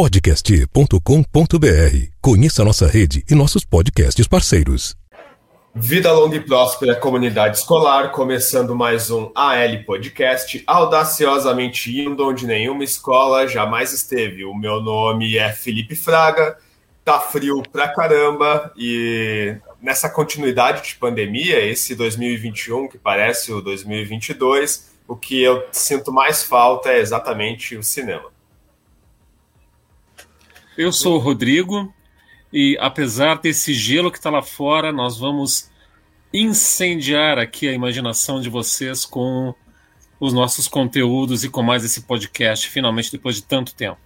podcast.com.br. Conheça nossa rede e nossos podcasts parceiros. Vida longa e próspera, comunidade escolar, começando mais um AL Podcast, audaciosamente indo onde nenhuma escola jamais esteve. O meu nome é Felipe Fraga, tá frio pra caramba e nessa continuidade de pandemia, esse 2021 que parece o 2022, o que eu sinto mais falta é exatamente o cinema. Eu sou o Rodrigo e apesar desse gelo que está lá fora, nós vamos incendiar aqui a imaginação de vocês com os nossos conteúdos e com mais esse podcast, finalmente depois de tanto tempo.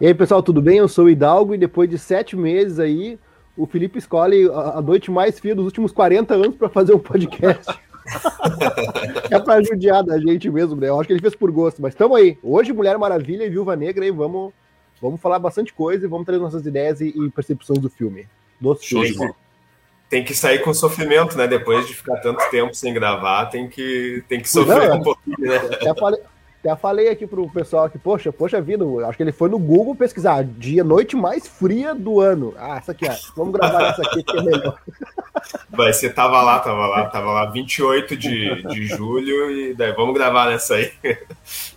E aí, pessoal, tudo bem? Eu sou o Hidalgo e depois de sete meses aí, o Felipe escolhe a noite mais fria dos últimos 40 anos para fazer um podcast. é para judiar da gente mesmo, né? Eu acho que ele fez por gosto, mas estamos aí. Hoje, Mulher Maravilha e Viúva Negra, e vamos Vamos falar bastante coisa e vamos trazer nossas ideias e, e percepções do filme. Do filme. Tem que sair com sofrimento, né? Depois de ficar tanto tempo sem gravar, tem que, tem que sofrer Não, um pouquinho, né? Até falei, até falei aqui pro pessoal que, poxa, poxa vida, acho que ele foi no Google pesquisar dia, noite mais fria do ano. Ah, essa aqui, ó. Vamos gravar essa aqui que é melhor. Vai ser, tava lá, tava lá, tava lá 28 de, de julho e daí vamos gravar nessa aí,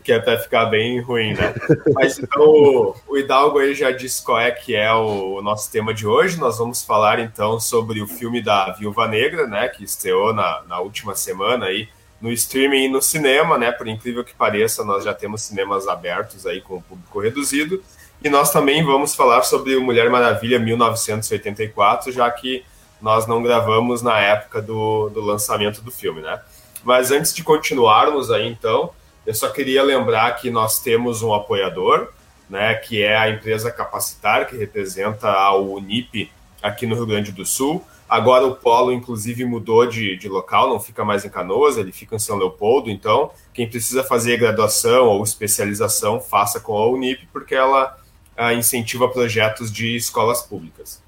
que é pra ficar bem ruim, né? Mas então o Hidalgo aí já disse qual é que é o, o nosso tema de hoje. Nós vamos falar então sobre o filme da Viúva Negra, né? Que estreou na, na última semana aí no streaming e no cinema, né? Por incrível que pareça, nós já temos cinemas abertos aí com o público reduzido. E nós também vamos falar sobre o Mulher Maravilha 1984, já que nós não gravamos na época do, do lançamento do filme, né? Mas antes de continuarmos aí, então, eu só queria lembrar que nós temos um apoiador, né? Que é a empresa Capacitar, que representa a Unip aqui no Rio Grande do Sul. Agora o polo, inclusive, mudou de, de local, não fica mais em Canoas, ele fica em São Leopoldo. Então, quem precisa fazer graduação ou especialização, faça com a Unip, porque ela a, incentiva projetos de escolas públicas.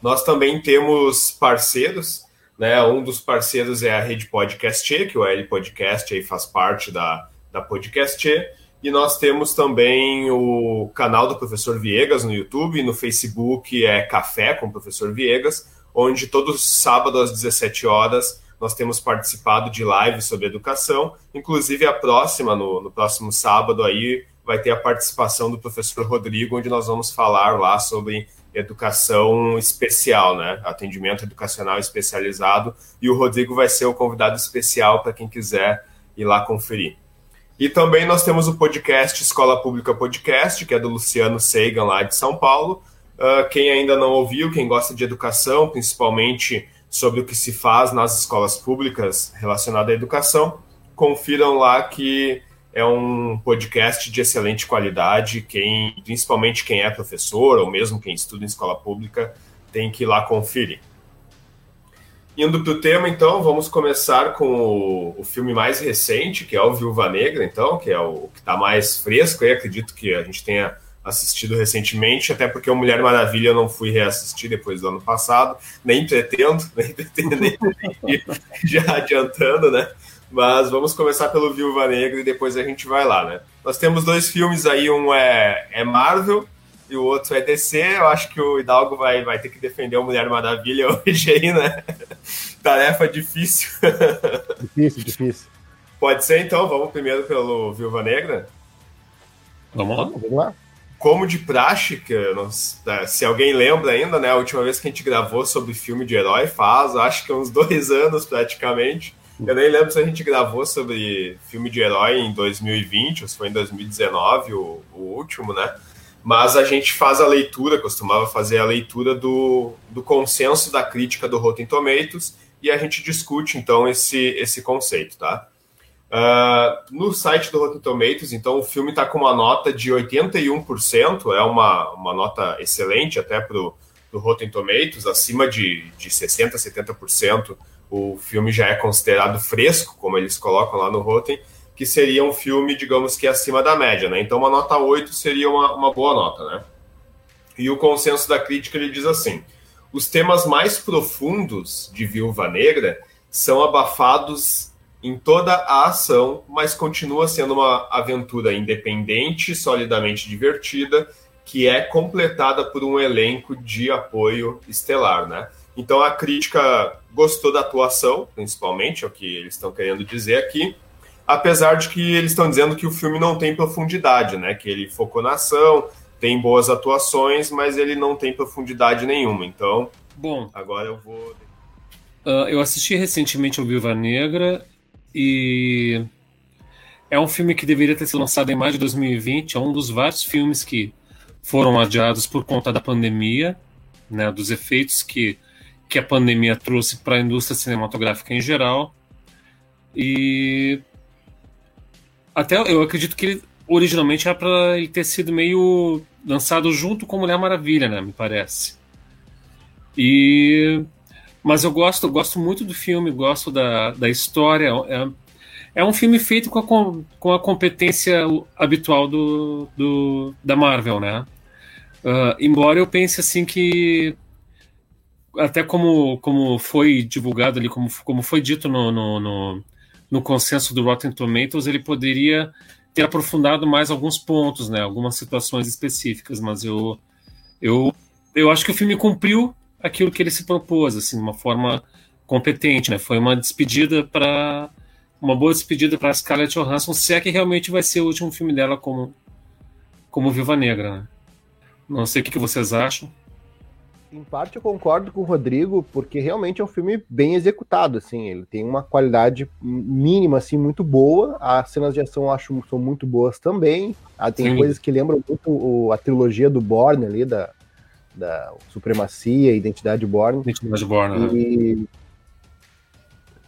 Nós também temos parceiros, né? Um dos parceiros é a Rede Podcast, que o L Podcast aí faz parte da, da Podcast. E nós temos também o canal do Professor Viegas no YouTube, no Facebook é Café com o Professor Viegas, onde todo sábado às 17 horas nós temos participado de lives sobre educação. Inclusive a próxima, no, no próximo sábado aí, vai ter a participação do professor Rodrigo, onde nós vamos falar lá sobre educação especial, né? Atendimento educacional especializado. E o Rodrigo vai ser o convidado especial para quem quiser ir lá conferir. E também nós temos o podcast Escola Pública Podcast, que é do Luciano Seigan, lá de São Paulo. Uh, quem ainda não ouviu, quem gosta de educação, principalmente sobre o que se faz nas escolas públicas relacionado à educação, confiram lá que é um podcast de excelente qualidade. Quem, principalmente quem é professor ou mesmo quem estuda em escola pública, tem que ir lá conferir. Indo para o tema, então, vamos começar com o, o, filme mais recente, que é o Viúva Negra, então, que é o que está mais fresco, e acredito que a gente tenha assistido recentemente, até porque o Mulher Maravilha eu não fui reassistir depois do ano passado, nem pretendo, nem pretendo, nem já adiantando, né? Mas vamos começar pelo Viúva Negra e depois a gente vai lá, né? Nós temos dois filmes aí, um é, é Marvel e o outro é DC. Eu acho que o Hidalgo vai, vai ter que defender o Mulher Maravilha hoje aí, né? Tarefa difícil. Difícil, difícil. Pode ser então, vamos primeiro pelo Viúva Negra? Vamos lá. Vamos lá. Como de nós, é, se alguém lembra ainda, né? A última vez que a gente gravou sobre filme de herói faz, acho que uns dois anos praticamente. Eu nem lembro se a gente gravou sobre filme de herói em 2020 ou se foi em 2019 o, o último, né? mas a gente faz a leitura, costumava fazer a leitura do, do consenso da crítica do Rotten Tomatoes e a gente discute então esse, esse conceito, tá? Uh, no site do Rotten Tomatoes, então, o filme está com uma nota de 81%, é uma, uma nota excelente até para o Rotten Tomatoes, acima de, de 60%, 70%, o filme já é considerado fresco, como eles colocam lá no Rotten, que seria um filme, digamos que acima da média, né? Então uma nota 8 seria uma, uma boa nota, né? E o consenso da crítica ele diz assim: os temas mais profundos de Viúva Negra são abafados em toda a ação, mas continua sendo uma aventura independente, solidamente divertida, que é completada por um elenco de apoio estelar, né? Então a crítica gostou da atuação, principalmente, é o que eles estão querendo dizer aqui, apesar de que eles estão dizendo que o filme não tem profundidade, né? Que ele focou na ação, tem boas atuações, mas ele não tem profundidade nenhuma. Então, bom, agora eu vou. Uh, eu assisti recentemente o Viva Negra e é um filme que deveria ter sido lançado em maio de 2020. É um dos vários filmes que foram adiados por conta da pandemia, né, dos efeitos que, que a pandemia trouxe para a indústria cinematográfica em geral. E até eu acredito que ele originalmente era para ele ter sido meio lançado junto com Mulher Maravilha, né? Me parece. E mas eu gosto, gosto muito do filme, gosto da, da história. É, é um filme feito com a, com a competência habitual do, do da Marvel, né? Uh, embora eu pense assim que até como, como foi divulgado ali, como, como foi dito no, no, no, no consenso do Rotten Tomatoes, ele poderia ter aprofundado mais alguns pontos, né? Algumas situações específicas, mas eu, eu, eu acho que o filme cumpriu aquilo que ele se propôs, assim, de uma forma competente, né? Foi uma despedida para uma boa despedida para Scarlett Johansson, se é que realmente vai ser o último filme dela como como Viva Negra, né? Não sei o que vocês acham. Em parte eu concordo com o Rodrigo, porque realmente é um filme bem executado, assim, ele tem uma qualidade mínima, assim, muito boa, as cenas de ação eu acho são muito boas também, ah, tem Sim. coisas que lembram muito a trilogia do Bourne ali, da, da Supremacia, Identidade Bourne. Identidade Bourne, e... Né?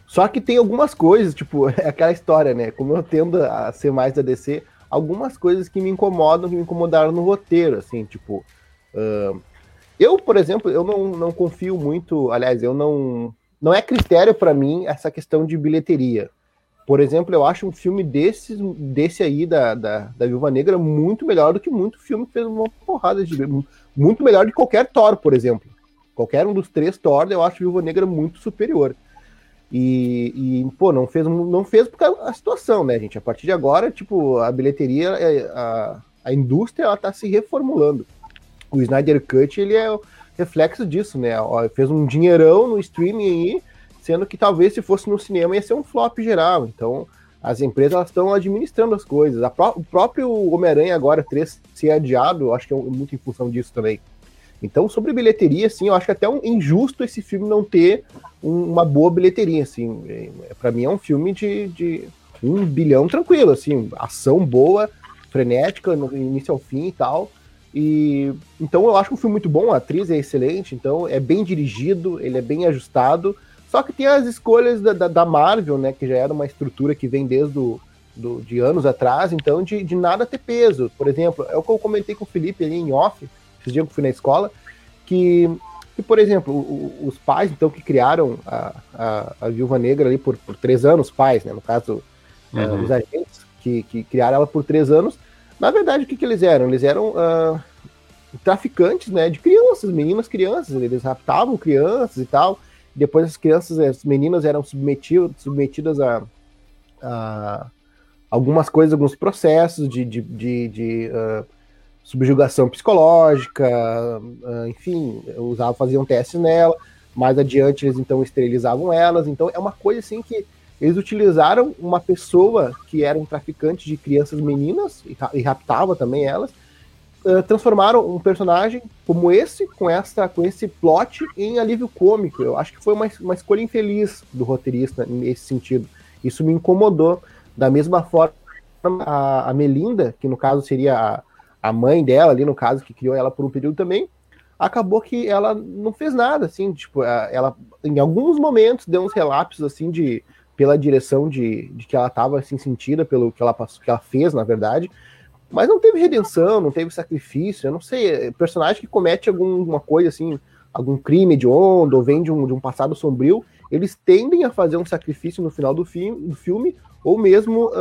Só que tem algumas coisas, tipo, é aquela história, né, como eu tendo a ser mais da DC, algumas coisas que me incomodam, que me incomodaram no roteiro, assim, tipo... Uh eu, por exemplo, eu não, não confio muito, aliás, eu não. Não é critério para mim essa questão de bilheteria. Por exemplo, eu acho um filme desse, desse aí, da, da, da Viúva Negra, muito melhor do que muito filme que fez uma porrada de. Muito melhor de qualquer Thor, por exemplo. Qualquer um dos três Thor, eu acho Viúva Negra muito superior. E, e, pô, não fez, não fez por causa da situação, né, gente? A partir de agora, tipo, a bilheteria, é, a, a indústria, ela tá se reformulando o Snyder Cut ele é reflexo disso, né? Fez um dinheirão no streaming aí, sendo que talvez se fosse no cinema ia ser um flop geral. Então, as empresas estão administrando as coisas. Pró o próprio Homem-Aranha agora 3 ser adiado, acho que é muito em função disso também. Então, sobre bilheteria, assim, eu acho que até um injusto esse filme não ter um, uma boa bilheteria, assim. É, para mim é um filme de, de um bilhão tranquilo, assim, ação boa, frenética, no início ao fim e tal. E então eu acho que um filme muito bom, a atriz é excelente, então é bem dirigido, ele é bem ajustado. Só que tem as escolhas da, da, da Marvel, né? Que já era uma estrutura que vem desde o, do, de anos atrás, então de, de nada ter peso. Por exemplo, é o que eu comentei com o Felipe ali em off, esses dias que eu fui na escola, que, que por exemplo, o, os pais, então, que criaram a, a, a Viúva Negra ali por, por três anos, pais, né? No caso, uhum. uh, os agentes que, que criaram ela por três anos, na verdade, o que, que eles eram? Eles eram uh, traficantes né, de crianças, meninas crianças. Eles raptavam crianças e tal. Depois as crianças, as meninas eram submetidas, submetidas a, a algumas coisas, alguns processos de, de, de, de uh, subjugação psicológica, uh, enfim, usavam, faziam testes nela. Mais adiante eles então esterilizavam elas. Então é uma coisa assim que eles utilizaram uma pessoa que era um traficante de crianças meninas e, raptava também elas, uh, transformaram um personagem como esse, com essa, com esse plot, em alívio cômico. Eu acho que foi uma, uma escolha infeliz do roteirista nesse sentido. Isso me incomodou. Da mesma forma, a, a Melinda, que no caso seria a, a mãe dela, ali no caso, que criou ela por um período também, acabou que ela não fez nada, assim, tipo, ela em alguns momentos deu uns relapsos, assim, de pela direção de, de que ela estava assim, sentida pelo que ela que ela fez, na verdade. Mas não teve redenção, não teve sacrifício, eu não sei, é, personagem que comete alguma coisa assim, algum crime de onda, ou vem de um, de um passado sombrio, eles tendem a fazer um sacrifício no final do, fi do filme, ou mesmo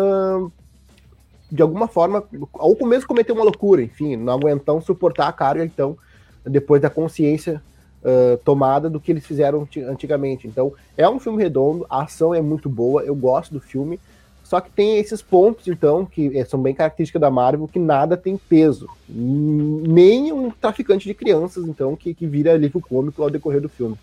de alguma forma, ou mesmo cometer uma loucura, enfim, não aguentar suportar a carga, então, depois da consciência uh, tomada do que eles fizeram antigamente. Então, é um filme redondo, a ação é muito boa, eu gosto do filme, só que tem esses pontos, então, que são bem características da Marvel, que nada tem peso. Nem um traficante de crianças, então, que, que vira livro cômico ao decorrer do filme.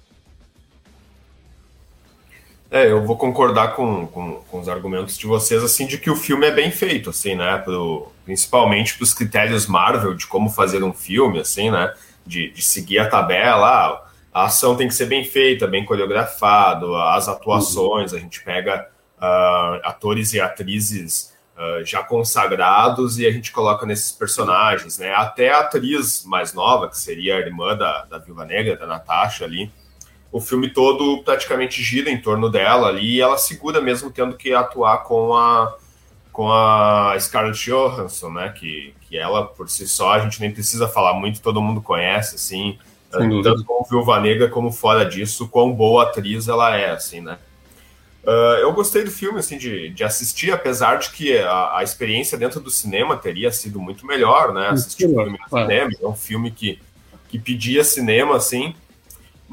É, eu vou concordar com, com, com, os argumentos de vocês, assim, de que o filme é bem feito, assim, né? Pro, principalmente para os critérios Marvel de como fazer um filme, assim, né? De, de seguir a tabela, ah, a ação tem que ser bem feita, bem coreografado, as atuações, a gente pega uh, atores e atrizes uh, já consagrados e a gente coloca nesses personagens, né? Até a atriz mais nova, que seria a irmã da, da Viúva Negra, da Natasha ali, o filme todo praticamente gira em torno dela ali e ela segura mesmo tendo que atuar com a com a Scarlett Johansson, né? Que, que ela por si só a gente nem precisa falar muito, todo mundo conhece, assim, tanto como Viúva Negra como fora disso, quão boa atriz ela é, assim, né? Uh, eu gostei do filme, assim, de, de assistir, apesar de que a, a experiência dentro do cinema teria sido muito melhor, né? Assistir o filme no cinema, é um filme que, que pedia cinema, assim,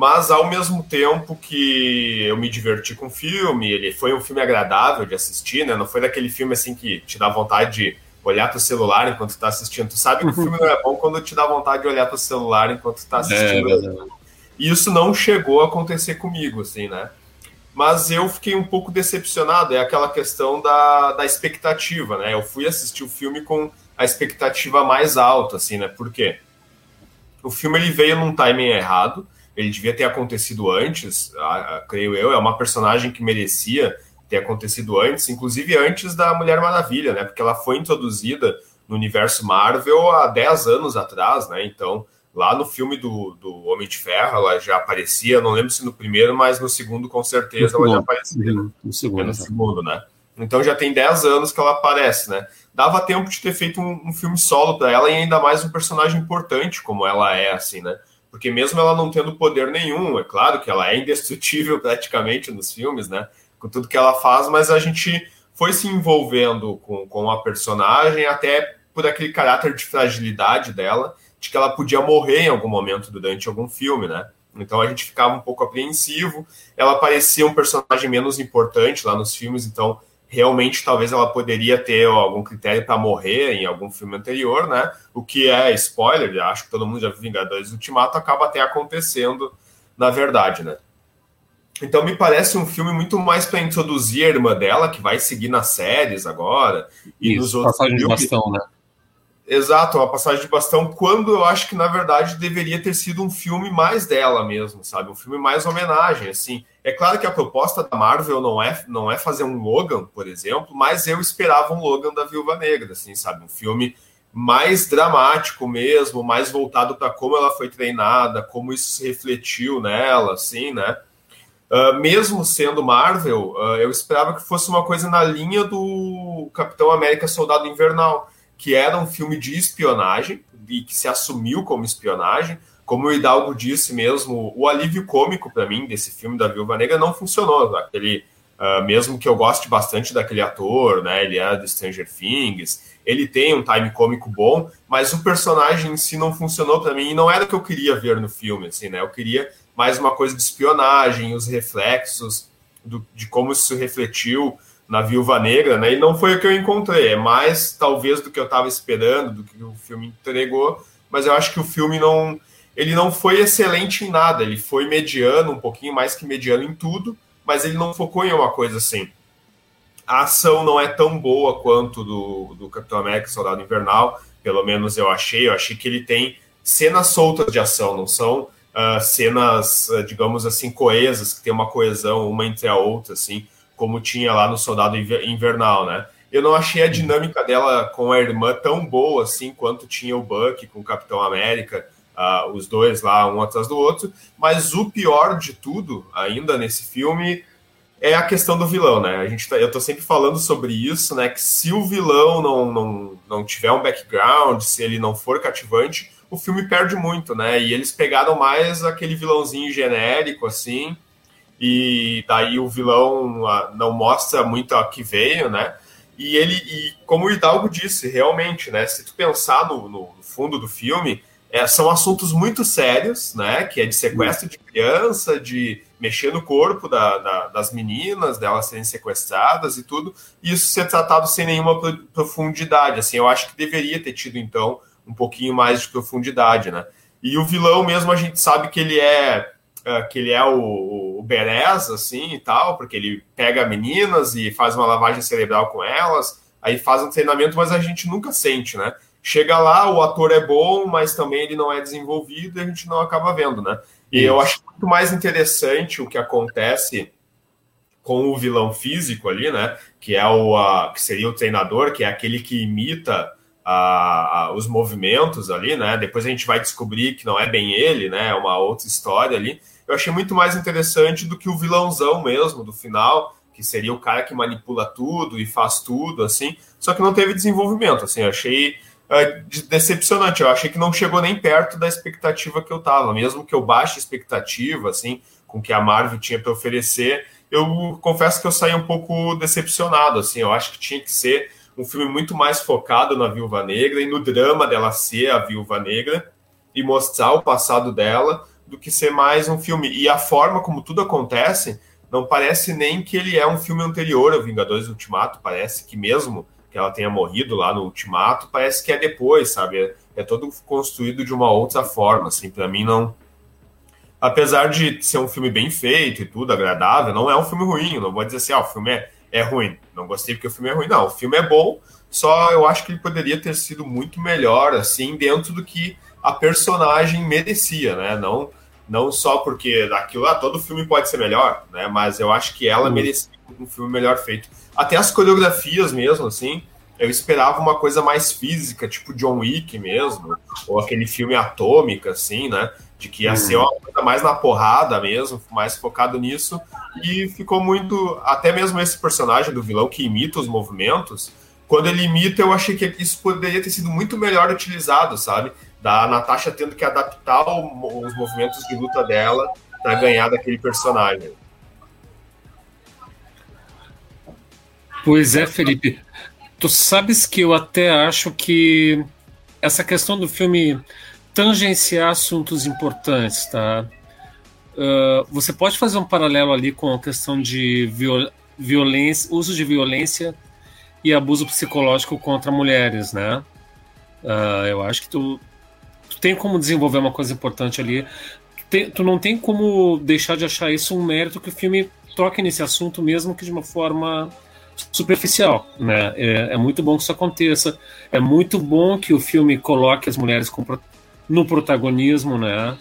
mas ao mesmo tempo que eu me diverti com o filme, ele foi um filme agradável de assistir, né? Não foi daquele filme assim que te dá vontade de olhar para o celular enquanto está assistindo. Tu sabe que o filme não é bom quando te dá vontade de olhar o celular enquanto está assistindo. É, e isso não chegou a acontecer comigo, assim, né? Mas eu fiquei um pouco decepcionado. É aquela questão da, da expectativa, né? Eu fui assistir o filme com a expectativa mais alta, assim, né? Por quê? O filme ele veio num timing errado ele devia ter acontecido antes, creio eu, é uma personagem que merecia ter acontecido antes, inclusive antes da Mulher Maravilha, né? Porque ela foi introduzida no universo Marvel há 10 anos atrás, né? Então, lá no filme do, do Homem de Ferro, ela já aparecia, não lembro se no primeiro, mas no segundo, com certeza, ela já aparecia. Uhum, no segundo, é no segundo, né? Então já tem 10 anos que ela aparece, né? Dava tempo de ter feito um, um filme solo para ela e ainda mais um personagem importante como ela é, assim, né? porque mesmo ela não tendo poder nenhum, é claro que ela é indestrutível praticamente nos filmes, né? Com tudo que ela faz, mas a gente foi se envolvendo com, com a personagem até por aquele caráter de fragilidade dela, de que ela podia morrer em algum momento durante algum filme, né? Então a gente ficava um pouco apreensivo. Ela parecia um personagem menos importante lá nos filmes, então realmente talvez ela poderia ter ó, algum critério para morrer em algum filme anterior, né? O que é spoiler, acho que todo mundo já viu Vingadores Ultimato, acaba até acontecendo na verdade, né? Então me parece um filme muito mais para introduzir a irmã dela, que vai seguir nas séries agora, e Isso, nos outros passagem filmes. de bastão, né? Exato, uma passagem de bastão, quando eu acho que na verdade deveria ter sido um filme mais dela mesmo, sabe? Um filme mais homenagem, assim. É claro que a proposta da Marvel não é, não é fazer um Logan, por exemplo, mas eu esperava um Logan da Viúva Negra, assim, sabe? Um filme mais dramático mesmo, mais voltado para como ela foi treinada, como isso se refletiu nela, assim, né? Uh, mesmo sendo Marvel, uh, eu esperava que fosse uma coisa na linha do Capitão América Soldado Invernal que era um filme de espionagem e que se assumiu como espionagem. Como o Hidalgo disse mesmo, o alívio cômico para mim desse filme da Viúva Negra não funcionou. Aquele, uh, mesmo que eu goste bastante daquele ator, né? Ele é do Stranger Things, ele tem um time cômico bom, mas o personagem em si não funcionou para mim e não era o que eu queria ver no filme, assim, né? Eu queria mais uma coisa de espionagem, os reflexos do, de como isso refletiu na Viúva Negra, né? E não foi o que eu encontrei. É mais, talvez, do que eu estava esperando, do que o filme entregou. Mas eu acho que o filme não. Ele não foi excelente em nada. Ele foi mediano, um pouquinho mais que mediano em tudo, mas ele não focou em uma coisa assim. A ação não é tão boa quanto do, do Capitão América Soldado Invernal, pelo menos eu achei. Eu achei que ele tem cenas soltas de ação, não são uh, cenas, uh, digamos assim, coesas, que tem uma coesão uma entre a outra, assim como tinha lá no Soldado Invernal, né? Eu não achei a dinâmica dela com a irmã tão boa assim quanto tinha o Buck com o Capitão América, uh, os dois lá um atrás do outro. Mas o pior de tudo, ainda nesse filme, é a questão do vilão, né? A gente tá, eu tô sempre falando sobre isso, né? Que se o vilão não, não, não tiver um background, se ele não for cativante, o filme perde muito, né? E eles pegaram mais aquele vilãozinho genérico, assim, e daí o vilão ah, não mostra muito a que veio, né? E ele, e como o Hidalgo disse, realmente, né? Se tu pensar no, no fundo do filme, é, são assuntos muito sérios, né? Que é de sequestro de criança, de mexer no corpo da, da, das meninas, delas serem sequestradas e tudo, e isso ser tratado sem nenhuma profundidade. Assim, eu acho que deveria ter tido, então, um pouquinho mais de profundidade, né? E o vilão mesmo, a gente sabe que ele é uh, que ele é o, o Beres, assim, e tal, porque ele pega meninas e faz uma lavagem cerebral com elas, aí faz um treinamento, mas a gente nunca sente, né? Chega lá, o ator é bom, mas também ele não é desenvolvido e a gente não acaba vendo, né? E Isso. eu acho muito mais interessante o que acontece com o vilão físico ali, né? Que é o a, que seria o treinador, que é aquele que imita a, a, os movimentos ali, né? Depois a gente vai descobrir que não é bem ele, né? É uma outra história ali. Eu achei muito mais interessante do que o vilãozão mesmo do final, que seria o cara que manipula tudo e faz tudo, assim. Só que não teve desenvolvimento, assim. Eu achei é, decepcionante. Eu achei que não chegou nem perto da expectativa que eu tava, mesmo que eu baixe expectativa, assim, com que a Marvel tinha para oferecer. Eu confesso que eu saí um pouco decepcionado, assim. Eu acho que tinha que ser um filme muito mais focado na Viúva Negra e no drama dela ser a Viúva Negra e mostrar o passado dela, do que ser mais um filme. E a forma como tudo acontece não parece nem que ele é um filme anterior ao Vingadores Ultimato, parece que mesmo que ela tenha morrido lá no Ultimato, parece que é depois, sabe? É, é todo construído de uma outra forma, assim, para mim não. Apesar de ser um filme bem feito e tudo, agradável, não é um filme ruim, não vou dizer assim, ah, o filme é, é ruim, não gostei porque o filme é ruim, não, o filme é bom, só eu acho que ele poderia ter sido muito melhor, assim, dentro do que a personagem merecia, né? Não, não só porque aquilo lá, todo filme pode ser melhor, né? Mas eu acho que ela merecia um filme melhor feito. Até as coreografias mesmo, assim, eu esperava uma coisa mais física, tipo John Wick mesmo, ou aquele filme Atômica, assim, né? De que ia ser uhum. uma coisa mais na porrada mesmo, mais focado nisso. E ficou muito. Até mesmo esse personagem do vilão que imita os movimentos, quando ele imita, eu achei que isso poderia ter sido muito melhor utilizado, sabe? Da Natasha tendo que adaptar o, os movimentos de luta dela para ganhar daquele personagem. Pois é, Felipe. Tu sabes que eu até acho que essa questão do filme tangenciar assuntos importantes, tá? Uh, você pode fazer um paralelo ali com a questão de viol violência, uso de violência e abuso psicológico contra mulheres, né? Uh, eu acho que tu, tu, tem como desenvolver uma coisa importante ali. Tu, tu não tem como deixar de achar isso um mérito que o filme toque nesse assunto, mesmo que de uma forma superficial, né? É, é, muito bom que isso aconteça. É muito bom que o filme coloque as mulheres no protagonismo, né?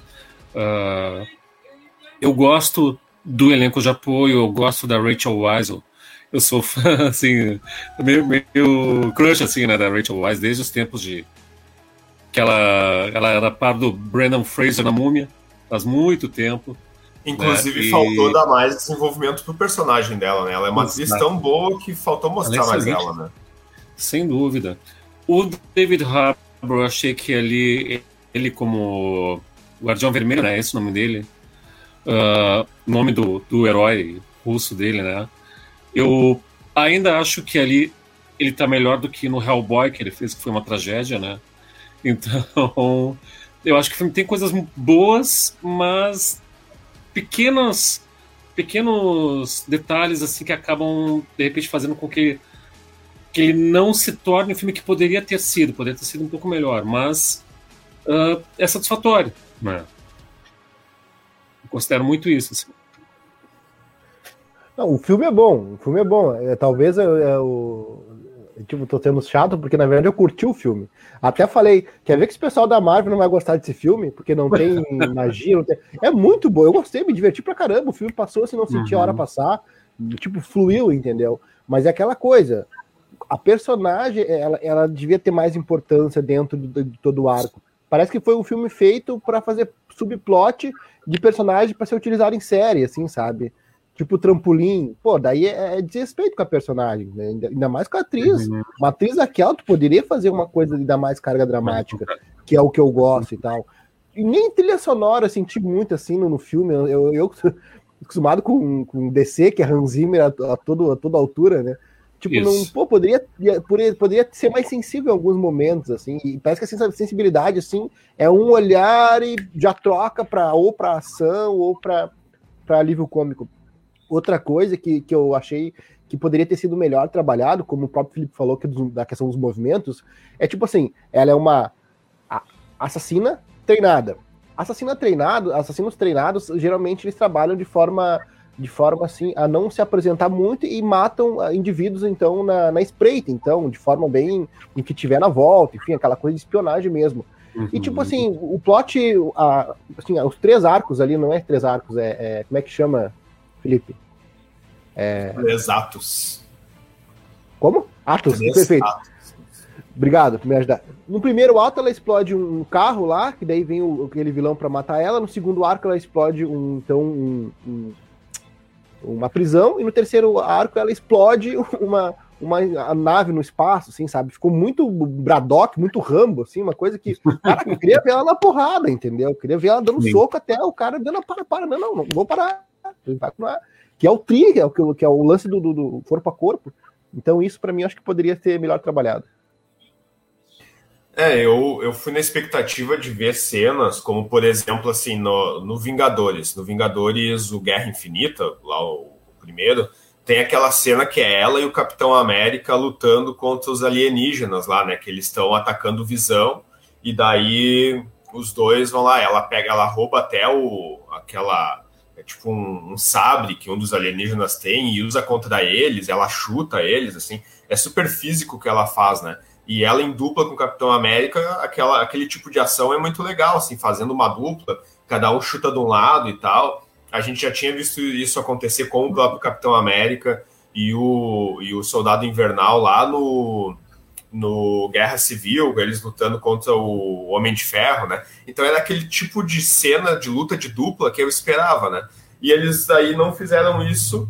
Uh, eu gosto do elenco de apoio, eu gosto da Rachel Weisel. Eu sou fã, assim, meio, meio crush, assim, né, da Rachel Weisz desde os tempos de que ela, ela era par do Brandon Fraser na Múmia, faz muito tempo. Inclusive, né? faltou dar mais desenvolvimento pro personagem dela, né? Ela é uma atriz tão boa que faltou mostrar é mais ela, né? Sem dúvida. O David Harbour, eu achei que ele, ele como Guardião Vermelho, né? Esse é o nome dele. Uh, nome do, do herói russo dele, né? Eu ainda acho que ali ele tá melhor do que no Hellboy, que ele fez, que foi uma tragédia, né? Então, eu acho que o filme tem coisas boas, mas pequenos pequenos detalhes assim que acabam de repente fazendo com que que ele não se torne o filme que poderia ter sido, poderia ter sido um pouco melhor, mas uh, é satisfatório, né? Eu considero muito isso. Assim. Não, o filme é bom, o filme é bom. É, talvez é, é o, tipo, tô sendo chato, porque na verdade eu curti o filme. Até falei, quer ver que esse pessoal da Marvel não vai gostar desse filme? Porque não tem magia, não tem... É muito bom, eu gostei, me diverti pra caramba. O filme passou assim, não senti uhum. a hora passar. Tipo, fluiu, entendeu? Mas é aquela coisa. A personagem, ela, ela devia ter mais importância dentro de, de todo o arco. Parece que foi um filme feito para fazer subplot de personagem para ser utilizado em série, assim, sabe? tipo trampolim, pô, daí é, é desrespeito com a personagem, né? ainda mais com a atriz. Uhum. Uma atriz daquela, tu poderia fazer uma coisa dar mais carga dramática, que é o que eu gosto e tal. E nem trilha sonora senti muito assim no, no filme. Eu, eu acostumado com, com DC, que é Hans Zimmer a, a, todo, a toda altura, né? Tipo, Isso. não, pô, poderia, poderia ser mais sensível em alguns momentos, assim, e parece que a sensibilidade, assim, é um olhar e já troca para ou para ação ou para alívio cômico. Outra coisa que, que eu achei que poderia ter sido melhor trabalhado, como o próprio Felipe falou, que é da questão dos movimentos, é tipo assim, ela é uma assassina treinada. Assassina treinado, assassinos treinados, geralmente eles trabalham de forma de forma assim a não se apresentar muito e matam ah, indivíduos então na, na espreita, então, de forma bem em que tiver na volta, enfim, aquela coisa de espionagem mesmo. Uhum. E tipo assim, o plot, a, assim, os três arcos ali, não é três arcos, é, é como é que chama, Felipe? É... Exatos. Como? Atos, três perfeito. Atos. Obrigado por me ajudar. No primeiro ato, ela explode um carro lá, que daí vem o, aquele vilão para matar ela. No segundo arco, ela explode um, então, um, um uma prisão, e no terceiro arco ela explode uma, uma nave no espaço, assim, sabe? Ficou muito Braddock, muito Rambo, assim, uma coisa que, cara, eu queria ver ela na porrada, entendeu? Eu queria ver ela dando Sim. soco até o cara dando, para, para, não, não, não vou parar, que é o tri, que é o, que é o lance do, do, do corpo a corpo. Então isso, para mim, acho que poderia ser melhor trabalhado. É, eu, eu fui na expectativa de ver cenas, como por exemplo, assim, no, no Vingadores. No Vingadores, o Guerra Infinita, lá o, o primeiro, tem aquela cena que é ela e o Capitão América lutando contra os alienígenas lá, né? Que eles estão atacando Visão, e daí os dois vão lá, ela pega, ela rouba até o aquela é tipo um, um, sabre que um dos alienígenas tem e usa contra eles, ela chuta eles, assim, é super físico que ela faz, né? E ela em dupla com o Capitão América, aquela, aquele tipo de ação é muito legal, assim, fazendo uma dupla, cada um chuta de um lado e tal. A gente já tinha visto isso acontecer com o próprio Capitão América e o, e o Soldado Invernal lá no, no Guerra Civil, eles lutando contra o Homem de Ferro, né? Então era aquele tipo de cena de luta de dupla que eu esperava, né? E eles aí não fizeram isso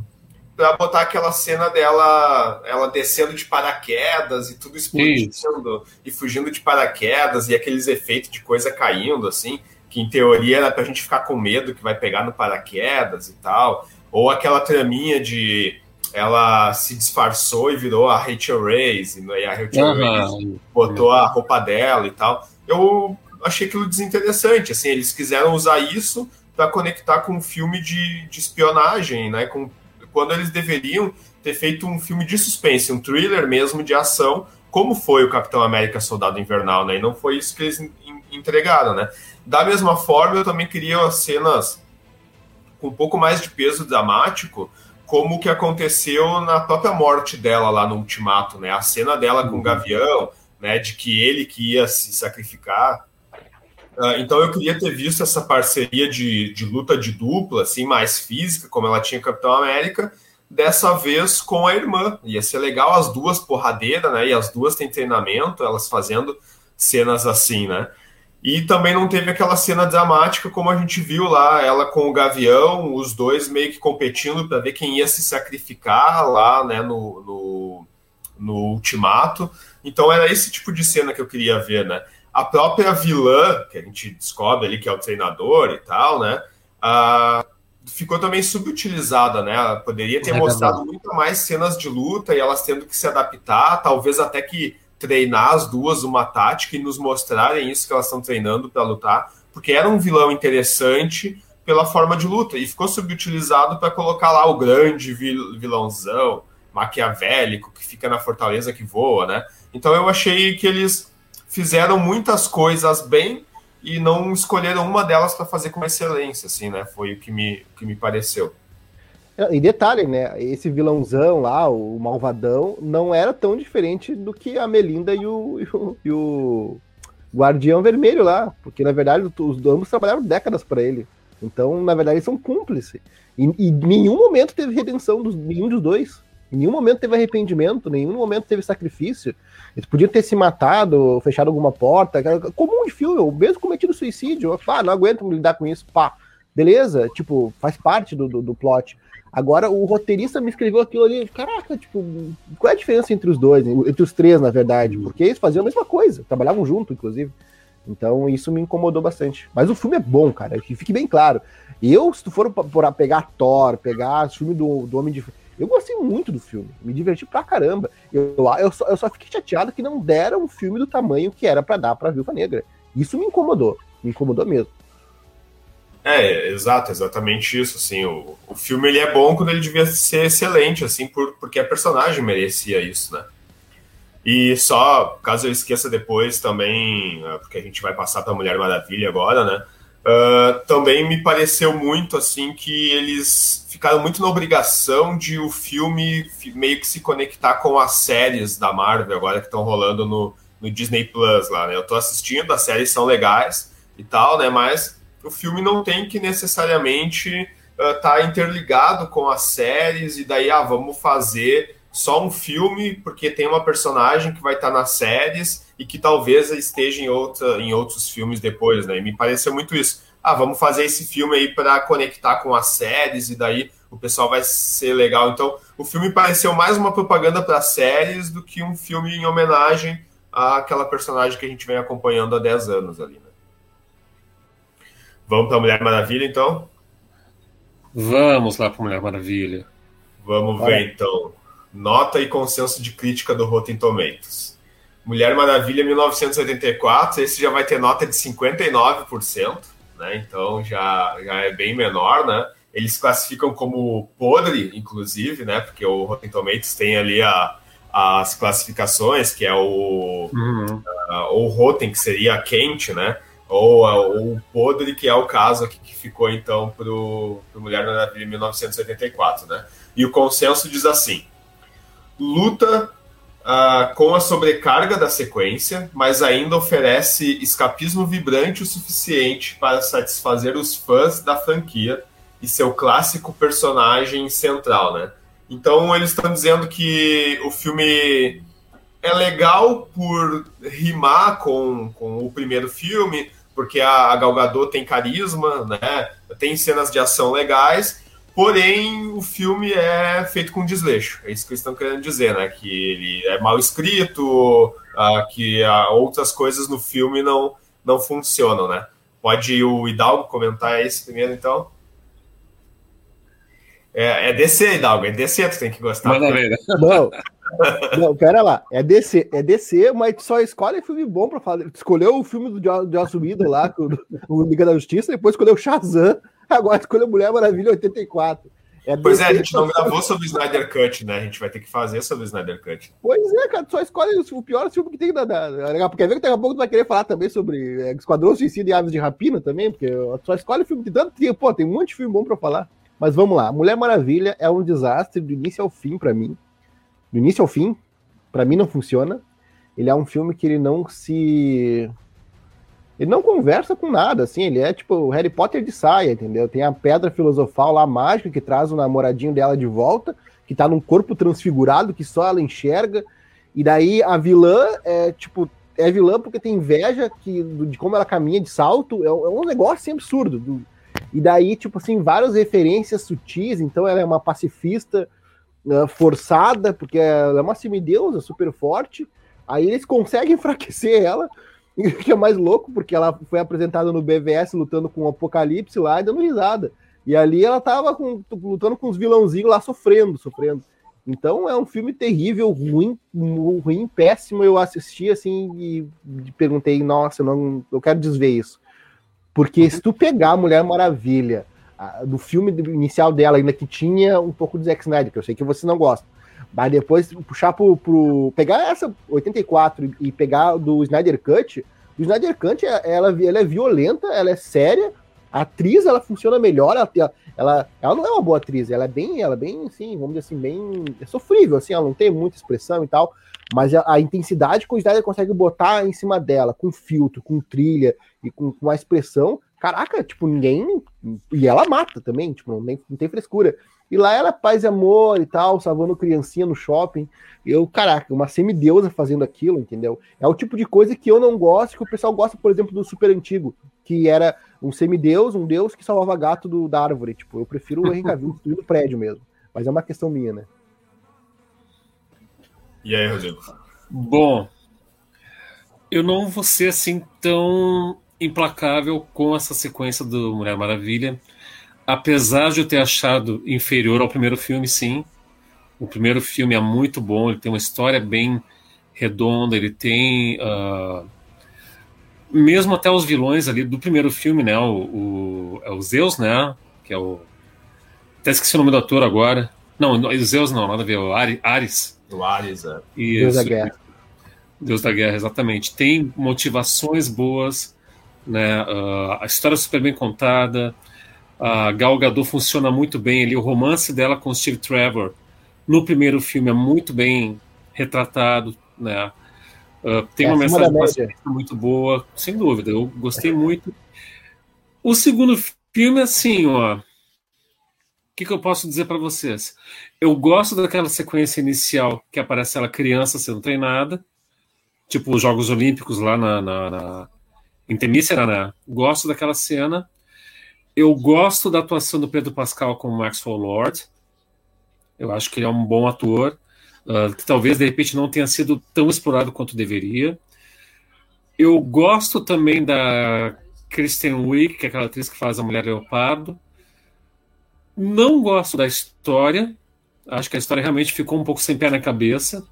para botar aquela cena dela ela descendo de paraquedas e tudo explodindo Isso. e fugindo de paraquedas e aqueles efeitos de coisa caindo assim, que em teoria era pra gente ficar com medo que vai pegar no paraquedas e tal, ou aquela traminha de ela se disfarçou e virou a Rachel Reis, e a Rachel uhum. Reis botou a roupa dela e tal. Eu achei aquilo desinteressante, assim, eles quiseram usar isso para conectar com um filme de, de espionagem, né, com quando eles deveriam ter feito um filme de suspense, um thriller mesmo de ação, como foi o Capitão América Soldado Invernal, né? E não foi isso que eles entregaram, né? Da mesma forma, eu também queria cenas com um pouco mais de peso dramático, como o que aconteceu na própria morte dela lá no Ultimato, né? A cena dela com o uhum. Gavião, né? De que ele que ia se sacrificar. Uh, então eu queria ter visto essa parceria de, de luta de dupla, assim, mais física, como ela tinha Capitão América, dessa vez com a irmã. Ia ser legal as duas porradeiras, né? E as duas têm treinamento, elas fazendo cenas assim, né? E também não teve aquela cena dramática como a gente viu lá, ela com o Gavião, os dois meio que competindo para ver quem ia se sacrificar lá, né, no, no, no Ultimato. Então era esse tipo de cena que eu queria ver, né? A própria vilã, que a gente descobre ali que é o treinador e tal, né? Uh, ficou também subutilizada, né? Ela poderia ter é mostrado muito mais cenas de luta e elas tendo que se adaptar, talvez até que treinar as duas uma tática e nos mostrarem isso que elas estão treinando para lutar, porque era um vilão interessante pela forma de luta e ficou subutilizado para colocar lá o grande vilãozão maquiavélico que fica na fortaleza que voa, né? Então eu achei que eles fizeram muitas coisas bem e não escolheram uma delas para fazer com excelência, assim, né? Foi o que me, que me pareceu. É, e detalhe, né? Esse vilãozão lá, o malvadão, não era tão diferente do que a Melinda e o, e o, e o Guardião Vermelho lá, porque na verdade os ambos trabalharam décadas para ele. Então, na verdade, eles são cúmplices. E, em nenhum momento teve redenção dos nenhum dos dois. Em nenhum momento teve arrependimento, em nenhum momento teve sacrifício. Eles podiam ter se matado, fechado alguma porta, comum de filme, mesmo cometido suicídio. Ah, não aguento lidar com isso, pá. Beleza, tipo, faz parte do, do, do plot. Agora, o roteirista me escreveu aquilo ali, caraca, tipo, qual é a diferença entre os dois, entre os três, na verdade? Porque eles faziam a mesma coisa, trabalhavam junto, inclusive. Então, isso me incomodou bastante. Mas o filme é bom, cara, que fique bem claro. Eu, se tu for pra pegar Thor, pegar o filme do, do Homem de Eu gostei muito do filme, me diverti pra caramba. Eu, eu, só, eu só fiquei chateado que não deram um filme do tamanho que era para dar pra Viúva Negra. Isso me incomodou, me incomodou mesmo. É, exato, exatamente isso, assim, o, o filme ele é bom quando ele devia ser excelente, assim, por, porque a personagem merecia isso, né? E só, caso eu esqueça depois também, ah, porque a gente vai passar para Mulher Maravilha agora, né? Uh, também me pareceu muito assim que eles ficaram muito na obrigação de o filme meio que se conectar com as séries da Marvel agora que estão rolando no, no Disney Plus lá, né? Eu tô assistindo, as séries são legais e tal, né? Mas o filme não tem que necessariamente estar uh, tá interligado com as séries e daí, ah, vamos fazer só um filme porque tem uma personagem que vai estar tá nas séries e que talvez esteja em, outra, em outros filmes depois, né? E me pareceu muito isso. Ah, vamos fazer esse filme aí para conectar com as séries e daí o pessoal vai ser legal. Então, o filme pareceu mais uma propaganda para séries do que um filme em homenagem àquela personagem que a gente vem acompanhando há 10 anos ali, né? Vamos para Mulher Maravilha, então? Vamos lá para Mulher Maravilha. Vamos ver, então. Nota e consenso de crítica do Rotten Tomatoes. Mulher Maravilha 1984, esse já vai ter nota de 59%, né? Então já, já é bem menor, né? Eles classificam como podre, inclusive, né? Porque o Rotten Tomatoes tem ali a, as classificações, que é o, uhum. uh, o Rotten, que seria quente, né? ou, ou o podre, que é o caso aqui que ficou então para o Mulher Maravilha em 1984, né? E o consenso diz assim: luta uh, com a sobrecarga da sequência, mas ainda oferece escapismo vibrante o suficiente para satisfazer os fãs da franquia e seu clássico personagem central, né? Então eles estão dizendo que o filme é legal por rimar com, com o primeiro filme, porque a, a Gal Gadot tem carisma, né? Tem cenas de ação legais, porém o filme é feito com desleixo. É isso que eles estão querendo dizer, né? Que ele é mal escrito, uh, que uh, outras coisas no filme não, não funcionam, né? Pode o Hidalgo comentar isso primeiro, então? É, é DC, Hidalgo, é DC, tu tem que gostar. Manda ver. Não, não, pera lá. É DC, é DC, mas só escolhe filme bom pra fazer. Escolheu o filme do Joss Whedon lá, o, Liga da Justiça, depois escolheu Shazam, agora escolheu Mulher Maravilha 84. É pois é, a gente não gravou sobre o Snyder Cut, né? A gente vai ter que fazer sobre o Snyder Cut. Pois é, cara, só escolhe o pior filme que tem da. da porque ver que daqui a pouco tu vai querer falar também sobre é, Esquadrão Suicida e Aves de Rapina também, porque só escolhe o filme que tanto tem. Pô, tem um monte de filme bom pra falar. Mas vamos lá, Mulher Maravilha é um desastre do início ao fim para mim do início ao fim, para mim não funciona. Ele é um filme que ele não se ele não conversa com nada, assim, ele é tipo o Harry Potter de saia, entendeu? Tem a pedra filosofal lá mágica que traz o namoradinho dela de volta, que tá num corpo transfigurado que só ela enxerga. E daí a vilã é tipo é vilã porque tem inveja que, de como ela caminha de salto, é, um é negócio assim, absurdo. E daí, tipo assim, várias referências sutis, então ela é uma pacifista uh, forçada, porque ela é uma semideusa super forte. Aí eles conseguem enfraquecer ela, que é mais louco, porque ela foi apresentada no BVS lutando com o Apocalipse lá e dando risada. E ali ela tava com, lutando com os vilãozinhos lá sofrendo, sofrendo. Então é um filme terrível, ruim, ruim, péssimo. Eu assisti assim e perguntei, nossa, não, eu quero desver isso. Porque se tu pegar a Mulher Maravilha do filme inicial dela, ainda que tinha um pouco de Zack Snyder, que eu sei que você não gosta. Mas depois puxar pro, pro. pegar essa 84 e pegar do Snyder Cut. O Snyder Cut, ela, ela é violenta, ela é séria. A atriz, ela funciona melhor. Ela, ela, ela não é uma boa atriz, ela é bem, ela é bem, assim, vamos dizer assim, bem. É sofrível, assim, ela não tem muita expressão e tal. Mas a, a intensidade que o Snyder consegue botar em cima dela, com filtro, com trilha e com, com a expressão, Caraca, tipo, ninguém. E ela mata também, tipo, não tem, não tem frescura. E lá ela é paz e amor e tal, salvando criancinha no shopping. Eu, caraca, uma semideusa fazendo aquilo, entendeu? É o tipo de coisa que eu não gosto, que o pessoal gosta, por exemplo, do super antigo, que era um semideus, um deus que salvava gato do, da árvore. Tipo, eu prefiro o Henry Cavill destruindo o prédio mesmo. Mas é uma questão minha, né? E aí, Rodrigo? Bom, eu não vou ser assim tão implacável com essa sequência do Mulher Maravilha. Apesar de eu ter achado inferior ao primeiro filme, sim. O primeiro filme é muito bom, ele tem uma história bem redonda, ele tem. Uh, mesmo até os vilões ali do primeiro filme, né? O, o, é o Zeus, né? Que é o. Até esqueci o nome do ator agora. Não, o Zeus não, nada a ver, o Ares. O Ares, é. Isso. Deus da Guerra. Deus da Guerra, exatamente. Tem motivações boas, né? Uh, a história é super bem contada. A Gal Gadot funciona muito bem ali. O romance dela com Steve Trevor no primeiro filme é muito bem retratado, né? Uh, tem é uma mensagem muito boa, sem dúvida. Eu gostei muito. O segundo filme, assim, ó. O que, que eu posso dizer para vocês? Eu gosto daquela sequência inicial que aparece ela criança sendo treinada, tipo os Jogos Olímpicos lá na, na, na em né? Gosto daquela cena. Eu gosto da atuação do Pedro Pascal como Maxwell Lord. Eu acho que ele é um bom ator uh, que talvez de repente não tenha sido tão explorado quanto deveria. Eu gosto também da Kristen Wiig, que é aquela atriz que faz a Mulher Leopardo. Não gosto da história. Acho que a história realmente ficou um pouco sem pé na cabeça.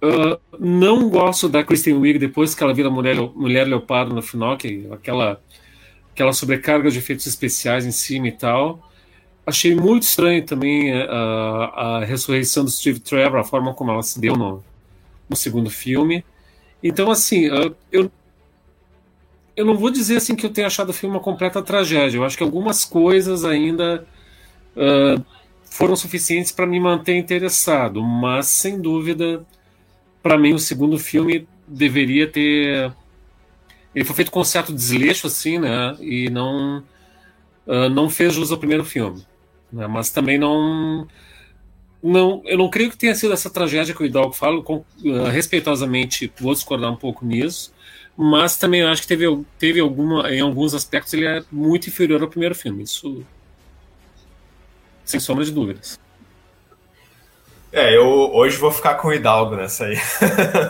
Uh, não gosto da Kristen Wiig depois que ela vira mulher, mulher leopardo no final, que aquela aquela sobrecarga de efeitos especiais em cima e tal. Achei muito estranho também a, a, ressurreição do Steve Trevor, a forma como ela se deu no, no segundo filme. Então, assim, eu, eu não vou dizer assim que eu tenha achado o filme uma completa tragédia. Eu acho que algumas coisas ainda uh, foram suficientes para me manter interessado, mas sem dúvida, para mim, o segundo filme deveria ter. Ele foi feito com um certo desleixo, assim, né? E não, uh, não fez jus ao primeiro filme. Né? Mas também não, não. Eu não creio que tenha sido essa tragédia que o Hidalgo fala, com, uh, respeitosamente vou discordar um pouco nisso, mas também acho que teve, teve alguma. Em alguns aspectos ele é muito inferior ao primeiro filme. Isso. Sem sombra de dúvidas. É, eu hoje vou ficar com o Hidalgo nessa aí.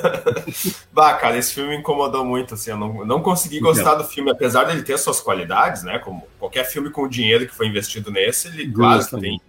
bah, cara, esse filme me incomodou muito, assim, eu não, não consegui gostar do filme, apesar dele ter suas qualidades, né, como qualquer filme com dinheiro que foi investido nesse, ele, claro, que tem,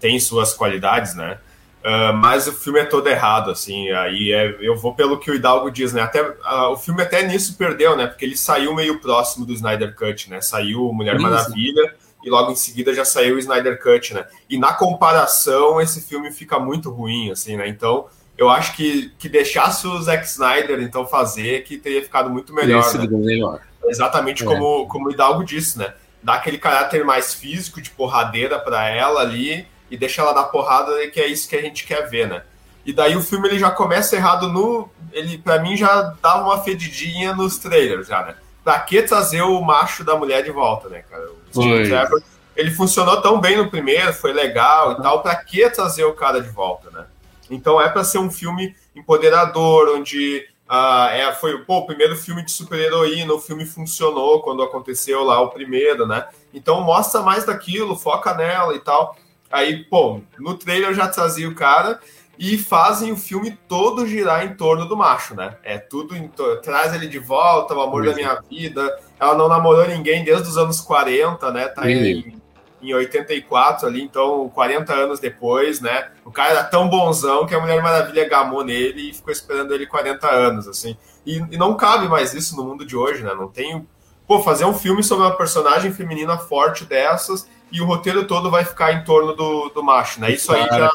tem suas qualidades, né, uh, mas o filme é todo errado, assim, aí é, eu vou pelo que o Hidalgo diz, né, até, uh, o filme até nisso perdeu, né, porque ele saiu meio próximo do Snyder Cut, né, saiu Mulher Isso. Maravilha e logo em seguida já saiu o Snyder Cut, né? E na comparação, esse filme fica muito ruim, assim, né? Então, eu acho que, que deixasse o Zack Snyder, então, fazer, que teria ficado muito melhor. Né? melhor. Exatamente é. como, como o Hidalgo disse, né? Dá aquele caráter mais físico, de porradeira para ela ali, e deixa ela dar porrada, que é isso que a gente quer ver, né? E daí o filme ele já começa errado no. Ele, para mim, já dava uma fedidinha nos trailers, já, né? Pra que trazer o macho da mulher de volta, né, cara? Steve Trevor, ele funcionou tão bem no primeiro, foi legal e tal, para que trazer o cara de volta, né? Então é para ser um filme empoderador, onde uh, é, foi pô, o primeiro filme de super-heroína, o filme funcionou quando aconteceu lá o primeiro, né? Então mostra mais daquilo, foca nela e tal. Aí, pô, no trailer já trazia o cara e fazem o filme todo girar em torno do macho, né? É tudo em traz ele de volta, o amor da minha vida. Ela não namorou ninguém desde os anos 40, né? Tá em, em 84 ali, então 40 anos depois, né? O cara era tão bonzão que a Mulher Maravilha gamou nele e ficou esperando ele 40 anos, assim. E, e não cabe mais isso no mundo de hoje, né? Não tem. Pô, fazer um filme sobre uma personagem feminina forte dessas e o roteiro todo vai ficar em torno do, do macho, né? Isso aí já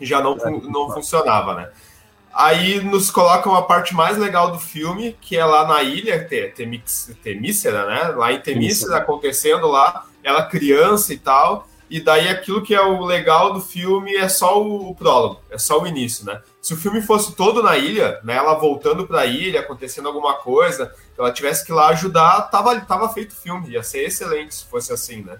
já não, não funcionava, né? Aí nos colocam a parte mais legal do filme, que é lá na ilha, Temícera, né? Lá em Temícera, acontecendo lá, ela criança e tal. E daí aquilo que é o legal do filme é só o, o prólogo, é só o início, né? Se o filme fosse todo na ilha, né? Ela voltando para a ilha, acontecendo alguma coisa, ela tivesse que ir lá ajudar, tava, tava feito o filme, ia ser excelente se fosse assim, né?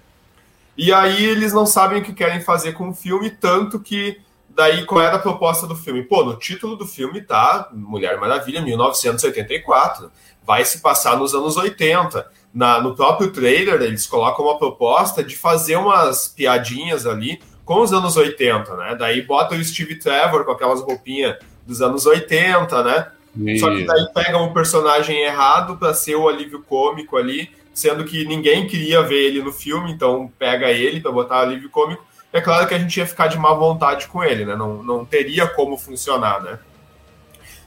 E aí eles não sabem o que querem fazer com o filme, tanto que daí qual era a proposta do filme? Pô, no título do filme tá Mulher Maravilha, 1984. Vai se passar nos anos 80. Na, no próprio trailer, eles colocam uma proposta de fazer umas piadinhas ali com os anos 80, né? Daí bota o Steve Trevor com aquelas roupinhas dos anos 80, né? Só que daí pegam o personagem errado para ser o alívio cômico ali, sendo que ninguém queria ver ele no filme, então pega ele para botar alívio cômico é claro que a gente ia ficar de má vontade com ele, né? Não, não teria como funcionar, né?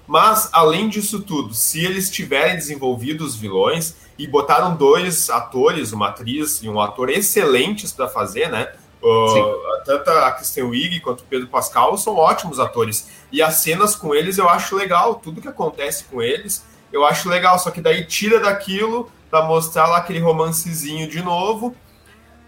Mas, além disso tudo, se eles tiverem desenvolvido os vilões e botaram dois atores, uma atriz e um ator excelentes para fazer, né? Uh, tanto a Kristen Wiig quanto o Pedro Pascal são ótimos atores. E as cenas com eles eu acho legal, tudo que acontece com eles eu acho legal, só que daí tira daquilo para mostrar lá aquele romancezinho de novo.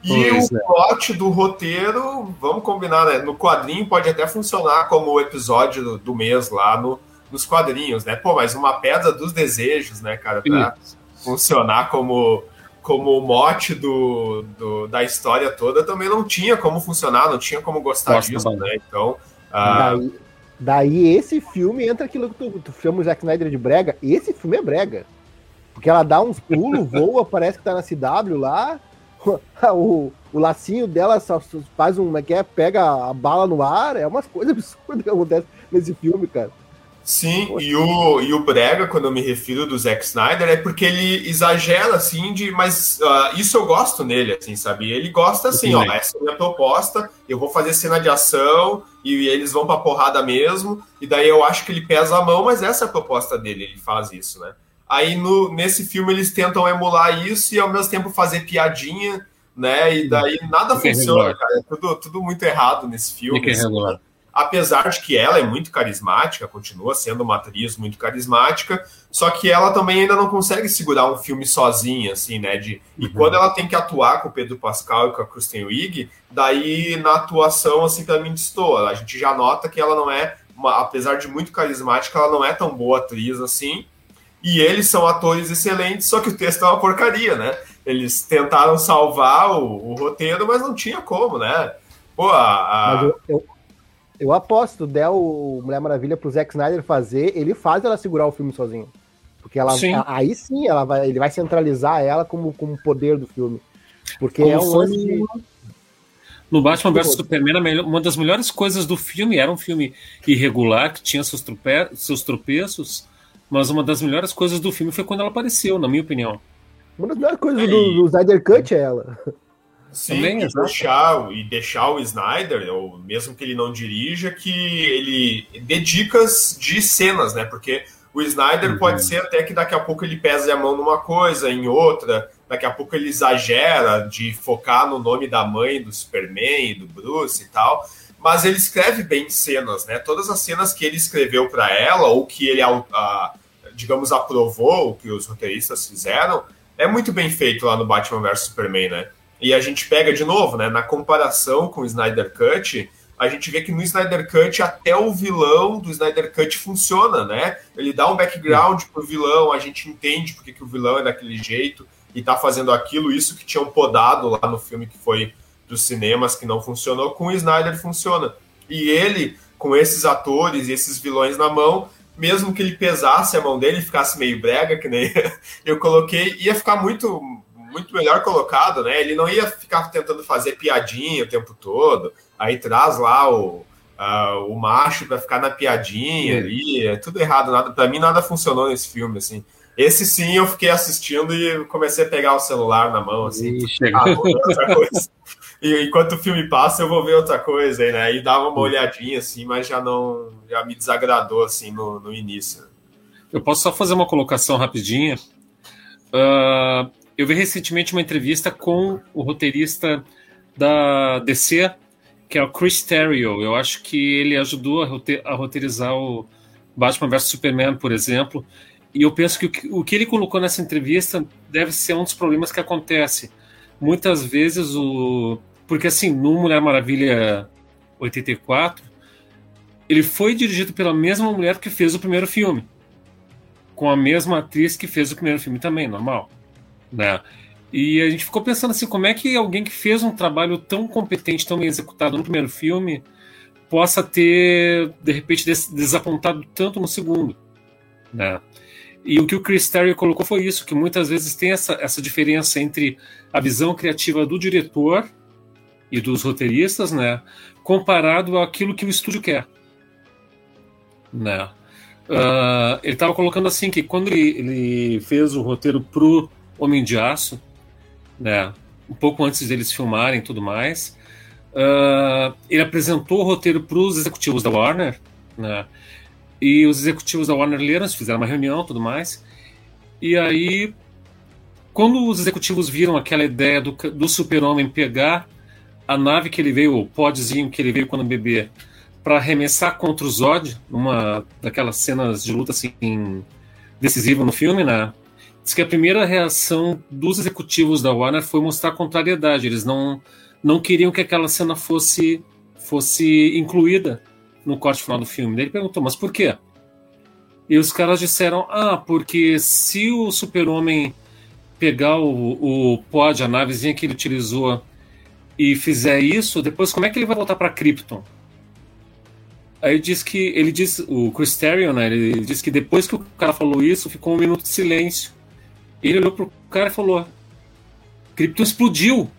E pois o é. plot do roteiro, vamos combinar, né? No quadrinho pode até funcionar como o episódio do, mês lá no, nos quadrinhos, né? Pô, mas uma pedra dos desejos, né, cara, pra Isso. funcionar como como o mote do, do, da história toda também não tinha como funcionar, não tinha como gostar Gosto disso, né? Então. Ah, daí, daí, esse filme entra aquilo que tu, tu chama o Zack Snyder de brega. Esse filme é brega. Porque ela dá uns pulos, voa, parece que tá na CW lá. O, o lacinho dela só faz um. Como é que é? Pega a bala no ar. É umas coisas absurdas que acontecem nesse filme, cara. Sim, e o, e o Brega, quando eu me refiro do Zack Snyder, é porque ele exagera, assim, de. Mas uh, isso eu gosto nele, assim, sabe? Ele gosta assim, Sim, ó, essa é a minha proposta, eu vou fazer cena de ação e eles vão pra porrada mesmo, e daí eu acho que ele pesa a mão, mas essa é a proposta dele, ele faz isso, né? Aí no, nesse filme eles tentam emular isso e ao mesmo tempo fazer piadinha, né? E daí nada funciona, cara. É tudo, tudo muito errado nesse filme. Assim, apesar de que ela é muito carismática, continua sendo uma atriz muito carismática, só que ela também ainda não consegue segurar um filme sozinha, assim, né? De, e uhum. quando ela tem que atuar com o Pedro Pascal e com a Kristen Wiig, daí na atuação, assim, mim destoa. A gente já nota que ela não é, uma, apesar de muito carismática, ela não é tão boa atriz assim. E eles são atores excelentes, só que o texto é uma porcaria, né? Eles tentaram salvar o, o roteiro, mas não tinha como, né? Pô, a, a... Eu, eu, eu aposto, der o Mulher Maravilha pro Zack Snyder fazer, ele faz ela segurar o filme sozinho. Porque ela sim. aí sim ela vai, ele vai centralizar ela como, como poder do filme. Porque como é um lance de... No Batman vs Superman, uma das melhores coisas do filme era um filme irregular, que tinha seus, trope... seus tropeços, mas uma das melhores coisas do filme foi quando ela apareceu, na minha opinião. Uma das melhores coisas do, do Snyder Cut é ela. Sim, Também, e, deixar, e deixar o Snyder, ou mesmo que ele não dirija, que ele dê dicas de cenas, né? Porque o Snyder uhum. pode ser até que daqui a pouco ele pese a mão numa coisa, em outra, daqui a pouco ele exagera de focar no nome da mãe do Superman e do Bruce e tal, mas ele escreve bem cenas, né? Todas as cenas que ele escreveu para ela, ou que ele, digamos, aprovou, o que os roteiristas fizeram, é muito bem feito lá no Batman vs Superman, né? E a gente pega de novo, né? Na comparação com o Snyder Cut, a gente vê que no Snyder Cut até o vilão do Snyder Cut funciona, né? Ele dá um background pro vilão, a gente entende porque que o vilão é daquele jeito e tá fazendo aquilo, isso que tinham podado lá no filme que foi dos cinemas que não funcionou, com o Snyder funciona. E ele, com esses atores e esses vilões na mão, mesmo que ele pesasse a mão dele e ficasse meio brega, que nem eu coloquei, ia ficar muito muito melhor colocado, né? Ele não ia ficar tentando fazer piadinha o tempo todo. Aí traz lá o, uh, o macho para ficar na piadinha ali. É tudo errado, nada. Para mim nada funcionou nesse filme, assim. Esse sim eu fiquei assistindo e comecei a pegar o celular na mão, assim. Ah, e enquanto o filme passa, eu vou ver outra coisa né? E dava uma olhadinha, assim, mas já não. Já me desagradou, assim, no, no início. Eu posso só fazer uma colocação rapidinha. Uh, eu vi recentemente uma entrevista com o roteirista da DC, que é o Chris Terrio. Eu acho que ele ajudou a, roteirizar o Batman vs Superman, por exemplo. E eu penso que o que ele colocou nessa entrevista deve ser um dos problemas que acontece. Muitas vezes o. Porque assim, no Mulher Maravilha 84, ele foi dirigido pela mesma mulher que fez o primeiro filme. Com a mesma atriz que fez o primeiro filme também, normal né? E a gente ficou pensando assim, como é que alguém que fez um trabalho tão competente, tão bem executado no primeiro filme, possa ter, de repente, des desapontado tanto no segundo, né? E o que o Chris Terry colocou foi isso, que muitas vezes tem essa, essa diferença entre a visão criativa do diretor e dos roteiristas, né? Comparado àquilo que o estúdio quer, né? Uh, ele estava colocando assim que quando ele, ele fez o roteiro pro Homem de Aço, né? Um pouco antes deles filmarem e tudo mais. Uh, ele apresentou o roteiro para os executivos da Warner, né? E os executivos da Warner leram, fizeram uma reunião, tudo mais. E aí, quando os executivos viram aquela ideia do, do Super-Homem pegar a nave que ele veio, o podzinho que ele veio quando bebê, para arremessar contra o Zod, uma daquelas cenas de luta assim decisiva no filme, né? Diz que a primeira reação dos executivos da Warner foi mostrar contrariedade. Eles não, não queriam que aquela cena fosse, fosse incluída no corte final do filme. Daí ele perguntou, mas por quê? E os caras disseram, ah, porque se o super-homem pegar o, o pod, a navezinha que ele utilizou, e fizer isso, depois como é que ele vai voltar para Krypton? Aí diz que ele diz, o Chris Terrio, né? Ele diz que depois que o cara falou isso, ficou um minuto de silêncio. Ele olhou pro cara e falou: Krypton explodiu.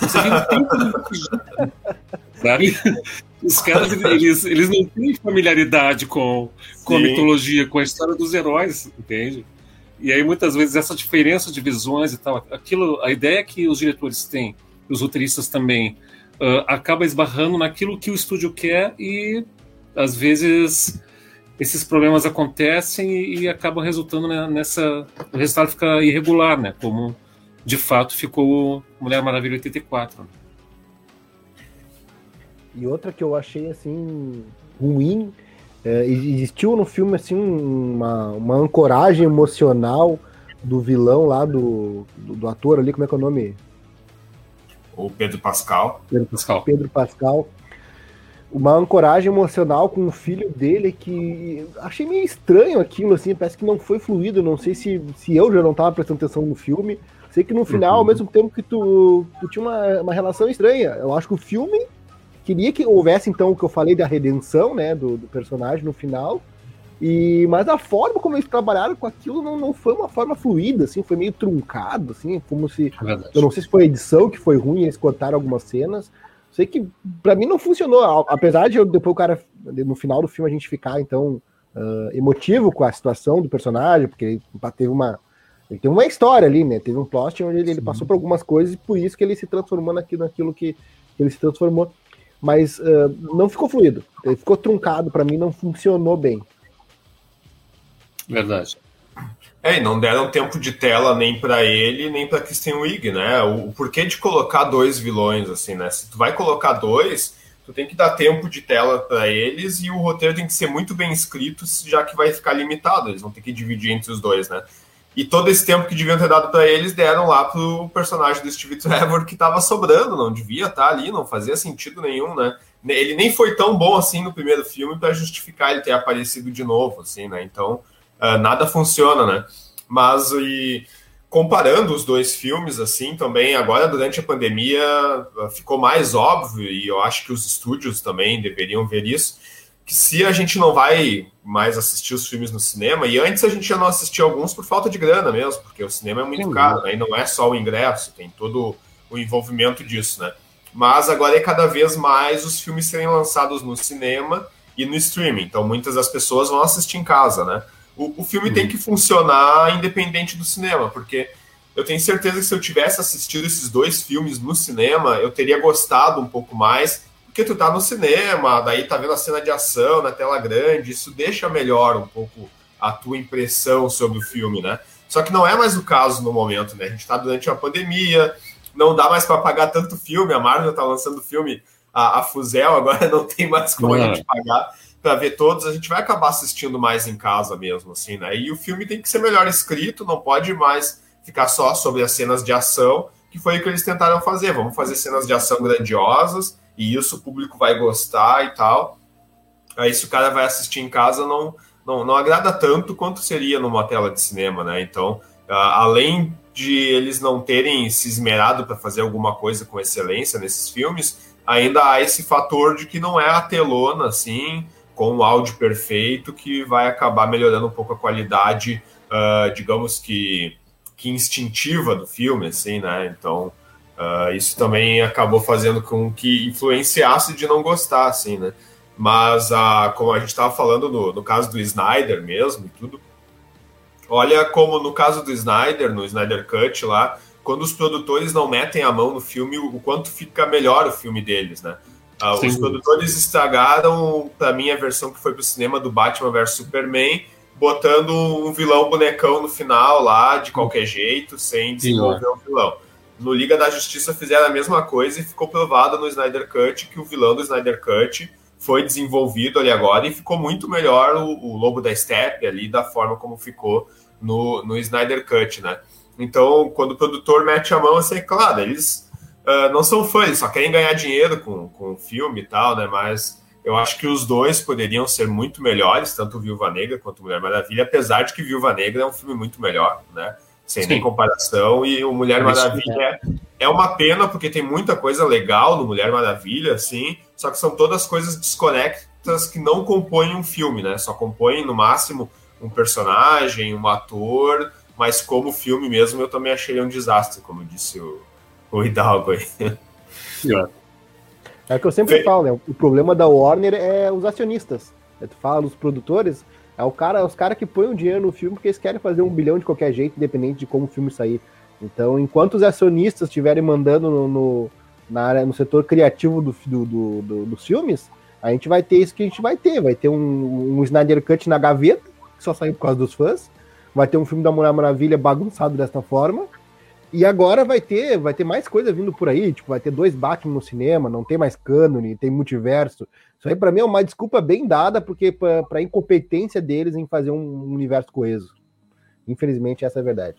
Você viu tempo Sabe? Os caras, eles, eles não têm familiaridade com, com a mitologia, com a história dos heróis, entende? E aí, muitas vezes, essa diferença de visões e tal, aquilo, a ideia que os diretores têm, os roteiristas também, uh, acaba esbarrando naquilo que o estúdio quer e, às vezes, esses problemas acontecem e, e acabam resultando nessa. O resultado fica irregular, né? Como de fato ficou Mulher Maravilha 84. Né? E outra que eu achei assim ruim, é, existiu no filme assim uma, uma ancoragem emocional do vilão lá do, do, do, ator ali, como é que é o nome? O Pedro Pascal. Pedro Pascal. Pedro Pascal uma ancoragem emocional com o filho dele que achei meio estranho aquilo, assim, parece que não foi fluido, não sei se, se eu já não estava prestando atenção no filme, sei que no final, uhum. ao mesmo tempo que tu, tu tinha uma, uma relação estranha, eu acho que o filme queria que houvesse, então, o que eu falei da redenção, né, do, do personagem no final, e, mas a forma como eles trabalharam com aquilo não, não foi uma forma fluida, assim, foi meio truncado, assim, como se. É eu não sei se foi a edição que foi ruim, eles cortaram algumas cenas, Sei que para mim não funcionou, apesar de eu, depois o cara, no final do filme, a gente ficar então uh, emotivo com a situação do personagem, porque ele teve uma. Ele tem uma história ali, né? Teve um plot onde ele, ele passou por algumas coisas e por isso que ele se transformou naquilo, naquilo que, que ele se transformou. Mas uh, não ficou fluido. Ele ficou truncado, para mim não funcionou bem. Verdade. É, e não deram tempo de tela nem para ele, nem para Christian Wig, né? O, o, porquê de colocar dois vilões, assim, né? Se tu vai colocar dois, tu tem que dar tempo de tela para eles e o roteiro tem que ser muito bem escrito, já que vai ficar limitado. Eles vão ter que dividir entre os dois, né? E todo esse tempo que deviam ter dado para eles, deram lá pro personagem do Steve Trevor que tava sobrando, não devia estar tá ali, não fazia sentido nenhum, né? Ele nem foi tão bom assim no primeiro filme para justificar ele ter aparecido de novo, assim, né? Então, uh, nada funciona, né? Mas e comparando os dois filmes, assim, também agora durante a pandemia ah, ficou mais óbvio e eu acho que os estúdios também deveriam ver isso, que se a gente não vai mais assistir os filmes no cinema, e antes a gente já não assistia alguns por falta de grana mesmo, porque o cinema é muito caro, né? E não é só o ingresso, tem todo o envolvimento disso, né? Mas agora é cada vez mais os filmes serem lançados no cinema e no streaming. Então muitas das pessoas vão assistir em casa, né? O, o filme uhum. tem que funcionar independente do cinema, porque eu tenho certeza que se eu tivesse assistido esses dois filmes no cinema, eu teria gostado um pouco mais, porque tu tá no cinema, daí tá vendo a cena de ação na tela grande, isso deixa melhor um pouco a tua impressão sobre o filme, né? Só que não é mais o caso no momento, né? A gente tá durante uma pandemia, não dá mais para pagar tanto filme, a Marvel tá lançando filme a, a Fuzel, agora não tem mais como a gente pagar para ver todos, a gente vai acabar assistindo mais em casa mesmo, assim, né? E o filme tem que ser melhor escrito, não pode mais ficar só sobre as cenas de ação, que foi o que eles tentaram fazer. Vamos fazer cenas de ação grandiosas, e isso o público vai gostar e tal. Aí se o cara vai assistir em casa, não, não, não agrada tanto quanto seria numa tela de cinema, né? Então, além de eles não terem se esmerado para fazer alguma coisa com excelência nesses filmes, ainda há esse fator de que não é a telona, assim, com o áudio perfeito que vai acabar melhorando um pouco a qualidade, uh, digamos que, que instintiva do filme, assim, né? Então, uh, isso também acabou fazendo com que influenciasse de não gostar, assim, né? Mas, uh, como a gente estava falando no, no caso do Snyder mesmo e tudo, olha como no caso do Snyder, no Snyder Cut lá, quando os produtores não metem a mão no filme, o quanto fica melhor o filme deles, né? Uh, os produtores estragaram, para mim, a versão que foi pro cinema do Batman vs Superman, botando um vilão bonecão no final lá, de qualquer jeito, sem desenvolver o um vilão. No Liga da Justiça fizeram a mesma coisa e ficou provado no Snyder Cut que o vilão do Snyder Cut foi desenvolvido ali agora e ficou muito melhor o, o Lobo da Steppe ali, da forma como ficou no, no Snyder Cut, né? Então, quando o produtor mete a mão, assim, claro, eles uh, não são fãs, eles só querem ganhar dinheiro com, com o filme e tal, né? Mas eu acho que os dois poderiam ser muito melhores, tanto Viúva Negra quanto Mulher Maravilha, apesar de que Viúva Negra é um filme muito melhor, né? Sem Sim. nem comparação. E o Mulher Maravilha é, é uma pena, porque tem muita coisa legal no Mulher Maravilha, assim, só que são todas coisas desconectas que não compõem um filme, né? Só compõem, no máximo, um personagem, um ator, mas como filme mesmo eu também achei um desastre, como disse o, o Hidalgo aí. É o que eu sempre falo, né? O problema da Warner é os acionistas. É, tu fala dos produtores, é o cara, os caras que põem o dinheiro no filme porque eles querem fazer um bilhão de qualquer jeito, independente de como o filme sair. Então, enquanto os acionistas estiverem mandando no, no, na área, no setor criativo do, do, do, dos filmes, a gente vai ter isso que a gente vai ter. Vai ter um, um Snyder Cut na gaveta, que só saiu por causa dos fãs. Vai ter um filme da Mulher Maravilha bagunçado desta forma. E agora vai ter, vai ter mais coisa vindo por aí, tipo, vai ter dois Batman no cinema, não tem mais cânone, tem multiverso. Isso aí para mim é uma desculpa bem dada, porque para incompetência deles em fazer um universo coeso. Infelizmente essa é a verdade.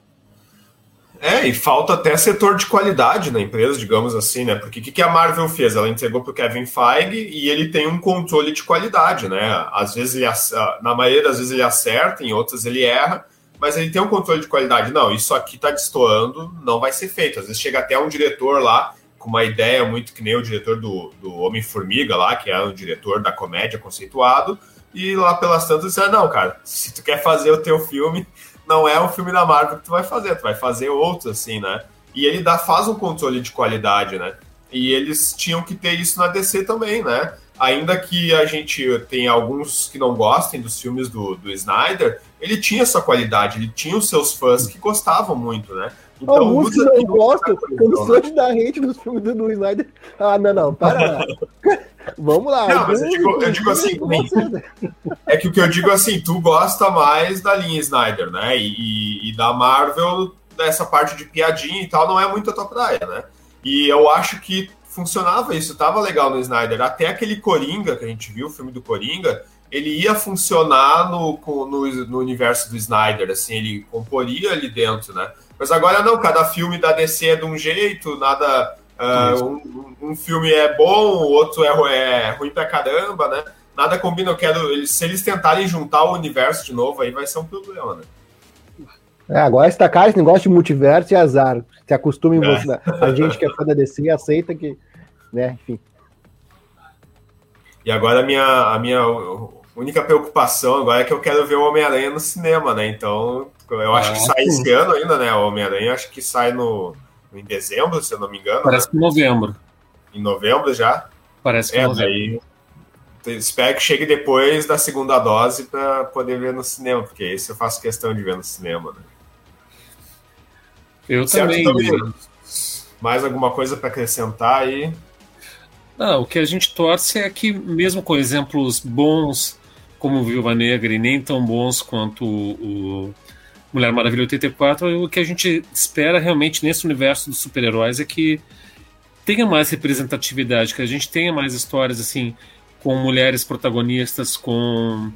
É, e falta até setor de qualidade na empresa, digamos assim, né? Porque o que, que a Marvel fez? Ela entregou para o Kevin Feige e ele tem um controle de qualidade, né? Às vezes ele, na maioria das vezes ele acerta, em outras ele erra, mas ele tem um controle de qualidade. Não, isso aqui está destoando, não vai ser feito. Às vezes chega até um diretor lá com uma ideia muito que nem o diretor do, do Homem-Formiga lá, que é o diretor da comédia conceituado, e lá pelas tantas disseram, não, cara, se tu quer fazer o teu filme, não é um filme da Marvel que tu vai fazer, tu vai fazer outro, assim, né? E ele dá, faz um controle de qualidade, né? E eles tinham que ter isso na DC também, né? Ainda que a gente tenha alguns que não gostem dos filmes do, do Snyder, ele tinha essa qualidade, ele tinha os seus fãs que gostavam muito, né? Então, Alguns que não gostam, quando sou de dar hate nos filmes do, do Snyder. Ah, não, não, para. Vamos lá. Não, mas eu digo, eu digo assim, é que o que eu digo assim, tu gosta mais da linha Snyder, né? E, e, e, da Marvel, dessa parte de piadinha e tal, não é muito a tua praia, né? E eu acho que funcionava isso, tava legal no Snyder. Até aquele Coringa que a gente viu, o filme do Coringa, ele ia funcionar no, no, no universo do Snyder, assim, ele comporia ali dentro, né? Mas agora não, cada filme da DC é de um jeito, nada. Uh, um, um, filme é bom, o outro é, é, ruim pra caramba, né? Nada combina, eu quero. se eles tentarem juntar o universo de novo, aí vai ser um problema, né? É, agora está esse negócio de multiverso e azar. Se acostumem é. você, a gente que é fã da DC aceita que. Né, enfim. E agora a minha, a minha única preocupação agora é que eu quero ver o Homem-Aranha no cinema, né? Então, eu acho que ah, sai esse ano ainda, né? O Homem-Aranha acho que sai no, em dezembro, se eu não me engano. Parece né? que novembro. Em novembro já? Parece que é, novembro. Daí, espero que chegue depois da segunda dose para poder ver no cinema, porque esse eu faço questão de ver no cinema, né? Eu certo, também. também. Mais alguma coisa para acrescentar aí? Não, o que a gente torce é que, mesmo com exemplos bons como Viúva Negra e nem tão bons quanto o, Mulher Maravilha 84, o que a gente espera realmente nesse universo dos super-heróis é que tenha mais representatividade, que a gente tenha mais histórias assim com mulheres protagonistas, com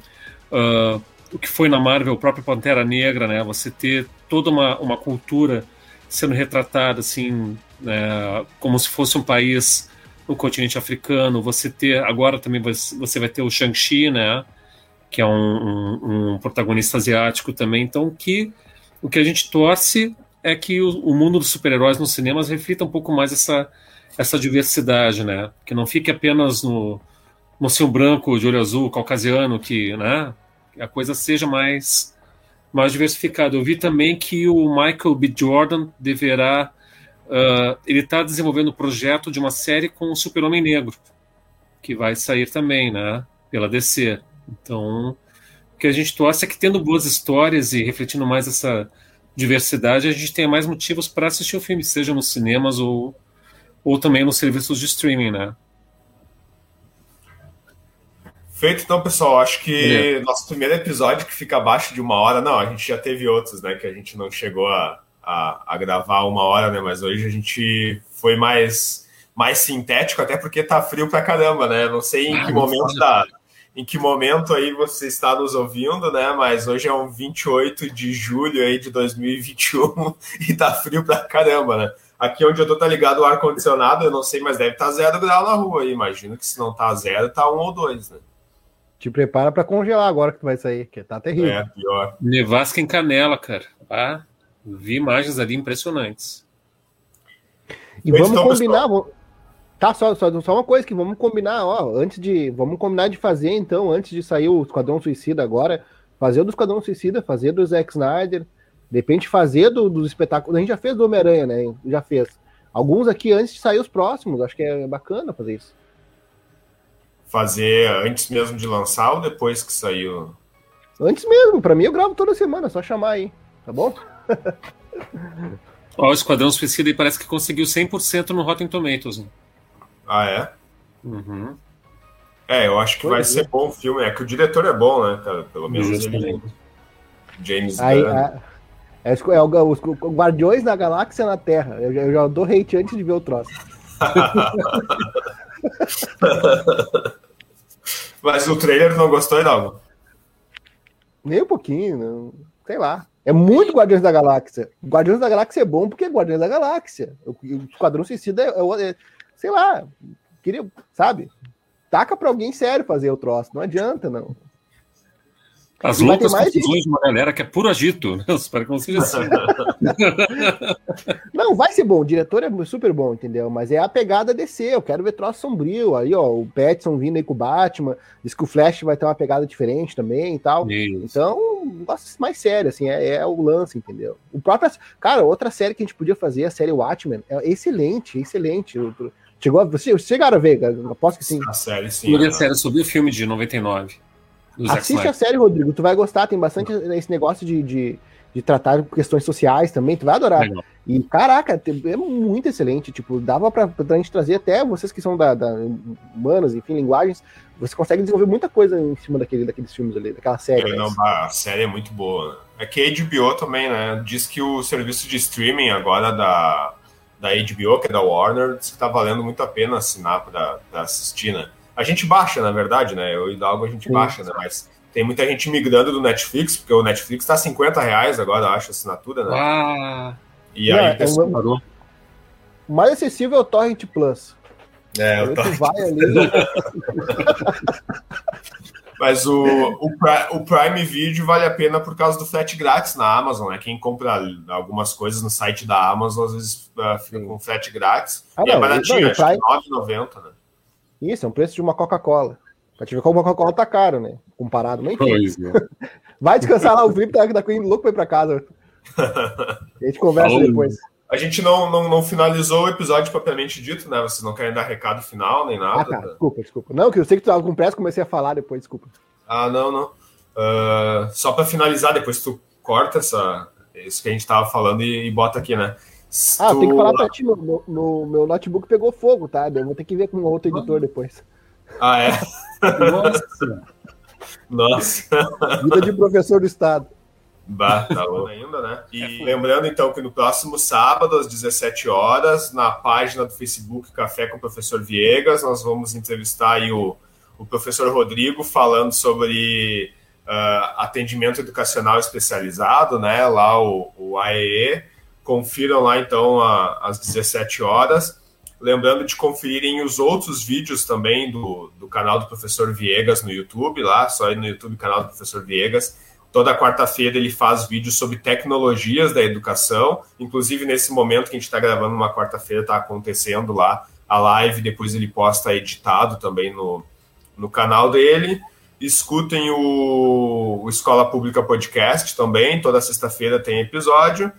uh, o que foi na Marvel, o próprio Pantera Negra, né? Você ter toda uma, uma cultura sendo retratada assim, né, como se fosse um país no continente africano. Você ter agora também você vai ter o Shang-Chi, né? Que é um, um, um, protagonista asiático também. Então, que o que a gente torce é que o, o mundo dos super-heróis nos cinemas reflita um pouco mais essa, essa diversidade, né? Que não fique apenas no mocinho branco, de olho azul, caucasiano, que, né? A coisa seja mais mais diversificada. Eu vi também que o Michael B. Jordan deverá uh, ele está desenvolvendo o um projeto de uma série com o Super-Homem Negro, que vai sair também, né? Pela DC. Então, o que a gente torce é que tendo boas histórias e refletindo mais essa diversidade, a gente tenha mais motivos para assistir o filme, seja nos cinemas ou, ou também nos serviços de streaming, né? Feito então, pessoal. Acho que é. nosso primeiro episódio que fica abaixo de uma hora, não, a gente já teve outros, né? Que a gente não chegou a, a, a gravar uma hora, né? Mas hoje a gente foi mais, mais sintético, até porque tá frio pra caramba, né? Não sei em ah, que momento da. Em que momento aí você está nos ouvindo, né? Mas hoje é um 28 de julho aí de 2021 e tá frio pra caramba, né? Aqui onde eu tô tá ligado o ar-condicionado, eu não sei, mas deve estar tá zero grau na rua aí. Imagino que se não tá zero, tá um ou dois, né? Te prepara para congelar agora que tu vai sair, que tá terrível. É, pior. Nevasca em Canela, cara. Ah, vi imagens ali impressionantes. E vamos então, combinar. Vamos... Tá, só, só, só uma coisa que vamos combinar, ó, antes de. Vamos combinar de fazer, então, antes de sair o Esquadrão Suicida agora, fazer o do Esquadrão Suicida, fazer do Zack Snyder, de repente fazer do, dos espetáculos. A gente já fez do Homem-Aranha, né? Já fez. Alguns aqui antes de sair os próximos, acho que é bacana fazer isso fazer antes mesmo de lançar ou depois que saiu? Antes mesmo, para mim eu gravo toda semana, é só chamar aí, tá bom? Ó, o Esquadrão Suicida e parece que conseguiu 100% no Rotten Tomatoes. Né? Ah, é? Uhum. É, eu acho que vai é. ser bom o filme. É que o diretor é bom, né, cara? Pelo menos ele. James aí, a, é, é, o, os Guardiões da Galáxia na Terra. Eu, eu já dou hate antes de ver o troço. Mas o trailer não gostou, não? Nem um pouquinho, não. sei lá. É muito Guardiões da Galáxia. Guardiões da Galáxia é bom porque é Guardiões da Galáxia. O Esquadrão Suicida é, é, é, sei lá, queria, sabe? Taca pra alguém sério fazer o troço. Não adianta, não. As loucas confusões de uma galera que é puro agito. Né? Espero que não seja assim. não, vai ser bom. O diretor é super bom, entendeu? Mas é a pegada DC. Eu quero ver troço sombrio. Aí, ó, o Petson vindo aí com o Batman. Diz que o Flash vai ter uma pegada diferente também e tal. Isso. Então, um negócio mais sério, assim. É, é, o lance, entendeu? O próprio. Cara, outra série que a gente podia fazer, a série Watchmen, é excelente, excelente. Chegou a, vocês chegaram a ver, aposto que sim. A série, sim. a série sobre o filme de 99. Assiste a série, Rodrigo. Tu vai gostar. Tem bastante esse negócio de, de, de tratar questões sociais também. Tu vai adorar. Legal. E, caraca, é muito excelente. Tipo, dava pra, pra gente trazer até vocês que são da, da humanas, enfim, linguagens. Você consegue desenvolver muita coisa em cima daquele, daqueles filmes ali, daquela série. É, não, a série é muito boa. É que a HBO também, né? Diz que o serviço de streaming agora da, da HBO, que é da Warner, diz que tá valendo muito a pena assinar pra, pra assistir, né? A gente baixa, na verdade, né? Eu e algo a gente Sim. baixa, né? Mas tem muita gente migrando do Netflix, porque o Netflix tá 50 reais agora, acho, a assinatura, né? Ah. E aí é, o pessoal... O mais acessível é o Torrent Plus. É, o Torrent... vai ali. Mas o, o, o, Prime Video vale a pena por causa do frete grátis na Amazon, né? Quem compra algumas coisas no site da Amazon, às vezes uh, fica Sim. com frete grátis. Ah, e é não, é baratinho, não, acho Prime... que 9,90, né? Isso, é um preço de uma Coca-Cola. Pra te ver como a Coca-Cola tá caro, né? Comparado, mas enfim. É. Vai descansar lá, o Felipe tá, tá louco pra ir pra casa. A gente conversa Falou. depois. A gente não, não, não, finalizou o episódio propriamente dito, né? Vocês não querem dar recado final nem nada. Ah, tá. Desculpa, desculpa. Não, que eu sei que tu tava com pressa, comecei a falar depois, desculpa. Ah, não, não. Uh, só para finalizar, depois tu corta essa, isso que a gente tava falando e, e bota aqui, né? Ah, tu... tem que falar pra ti, no, no, meu notebook pegou fogo, tá? Eu vou ter que ver com outro editor depois. Ah, é? Nossa! Nossa! Vida de professor do Estado. Bah, tá bom ainda, né? E lembrando então que no próximo sábado, às 17 horas, na página do Facebook Café com o Professor Viegas, nós vamos entrevistar aí o, o professor Rodrigo falando sobre uh, atendimento educacional especializado, né? Lá o, o AEE Confiram lá então a, às 17 horas. Lembrando de conferirem os outros vídeos também do, do canal do Professor Viegas no YouTube, lá, só aí no YouTube, canal do Professor Viegas. Toda quarta-feira ele faz vídeos sobre tecnologias da educação. Inclusive, nesse momento que a gente está gravando, uma quarta-feira, está acontecendo lá a live. Depois ele posta editado também no, no canal dele. Escutem o, o Escola Pública Podcast também. Toda sexta-feira tem episódio.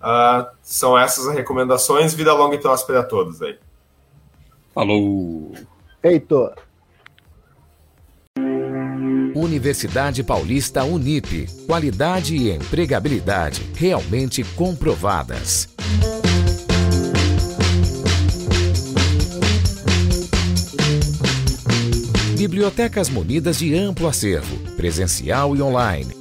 Uh, são essas as recomendações. Vida longa e próspera a todos aí. Falou! Feito! Universidade Paulista Unip. Qualidade e empregabilidade realmente comprovadas. Bibliotecas munidas de amplo acervo, presencial e online.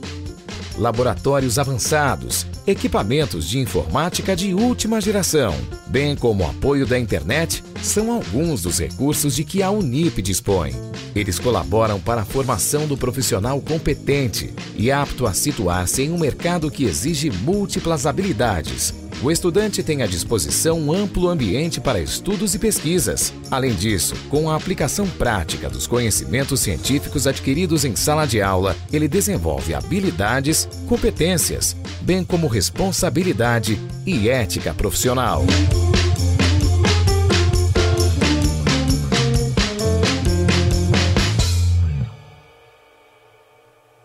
Laboratórios avançados, equipamentos de informática de última geração, bem como apoio da internet, são alguns dos recursos de que a Unip dispõe. Eles colaboram para a formação do profissional competente e apto a situar-se em um mercado que exige múltiplas habilidades. O estudante tem à disposição um amplo ambiente para estudos e pesquisas. Além disso, com a aplicação prática dos conhecimentos científicos adquiridos em sala de aula, ele desenvolve habilidades, competências, bem como responsabilidade e ética profissional.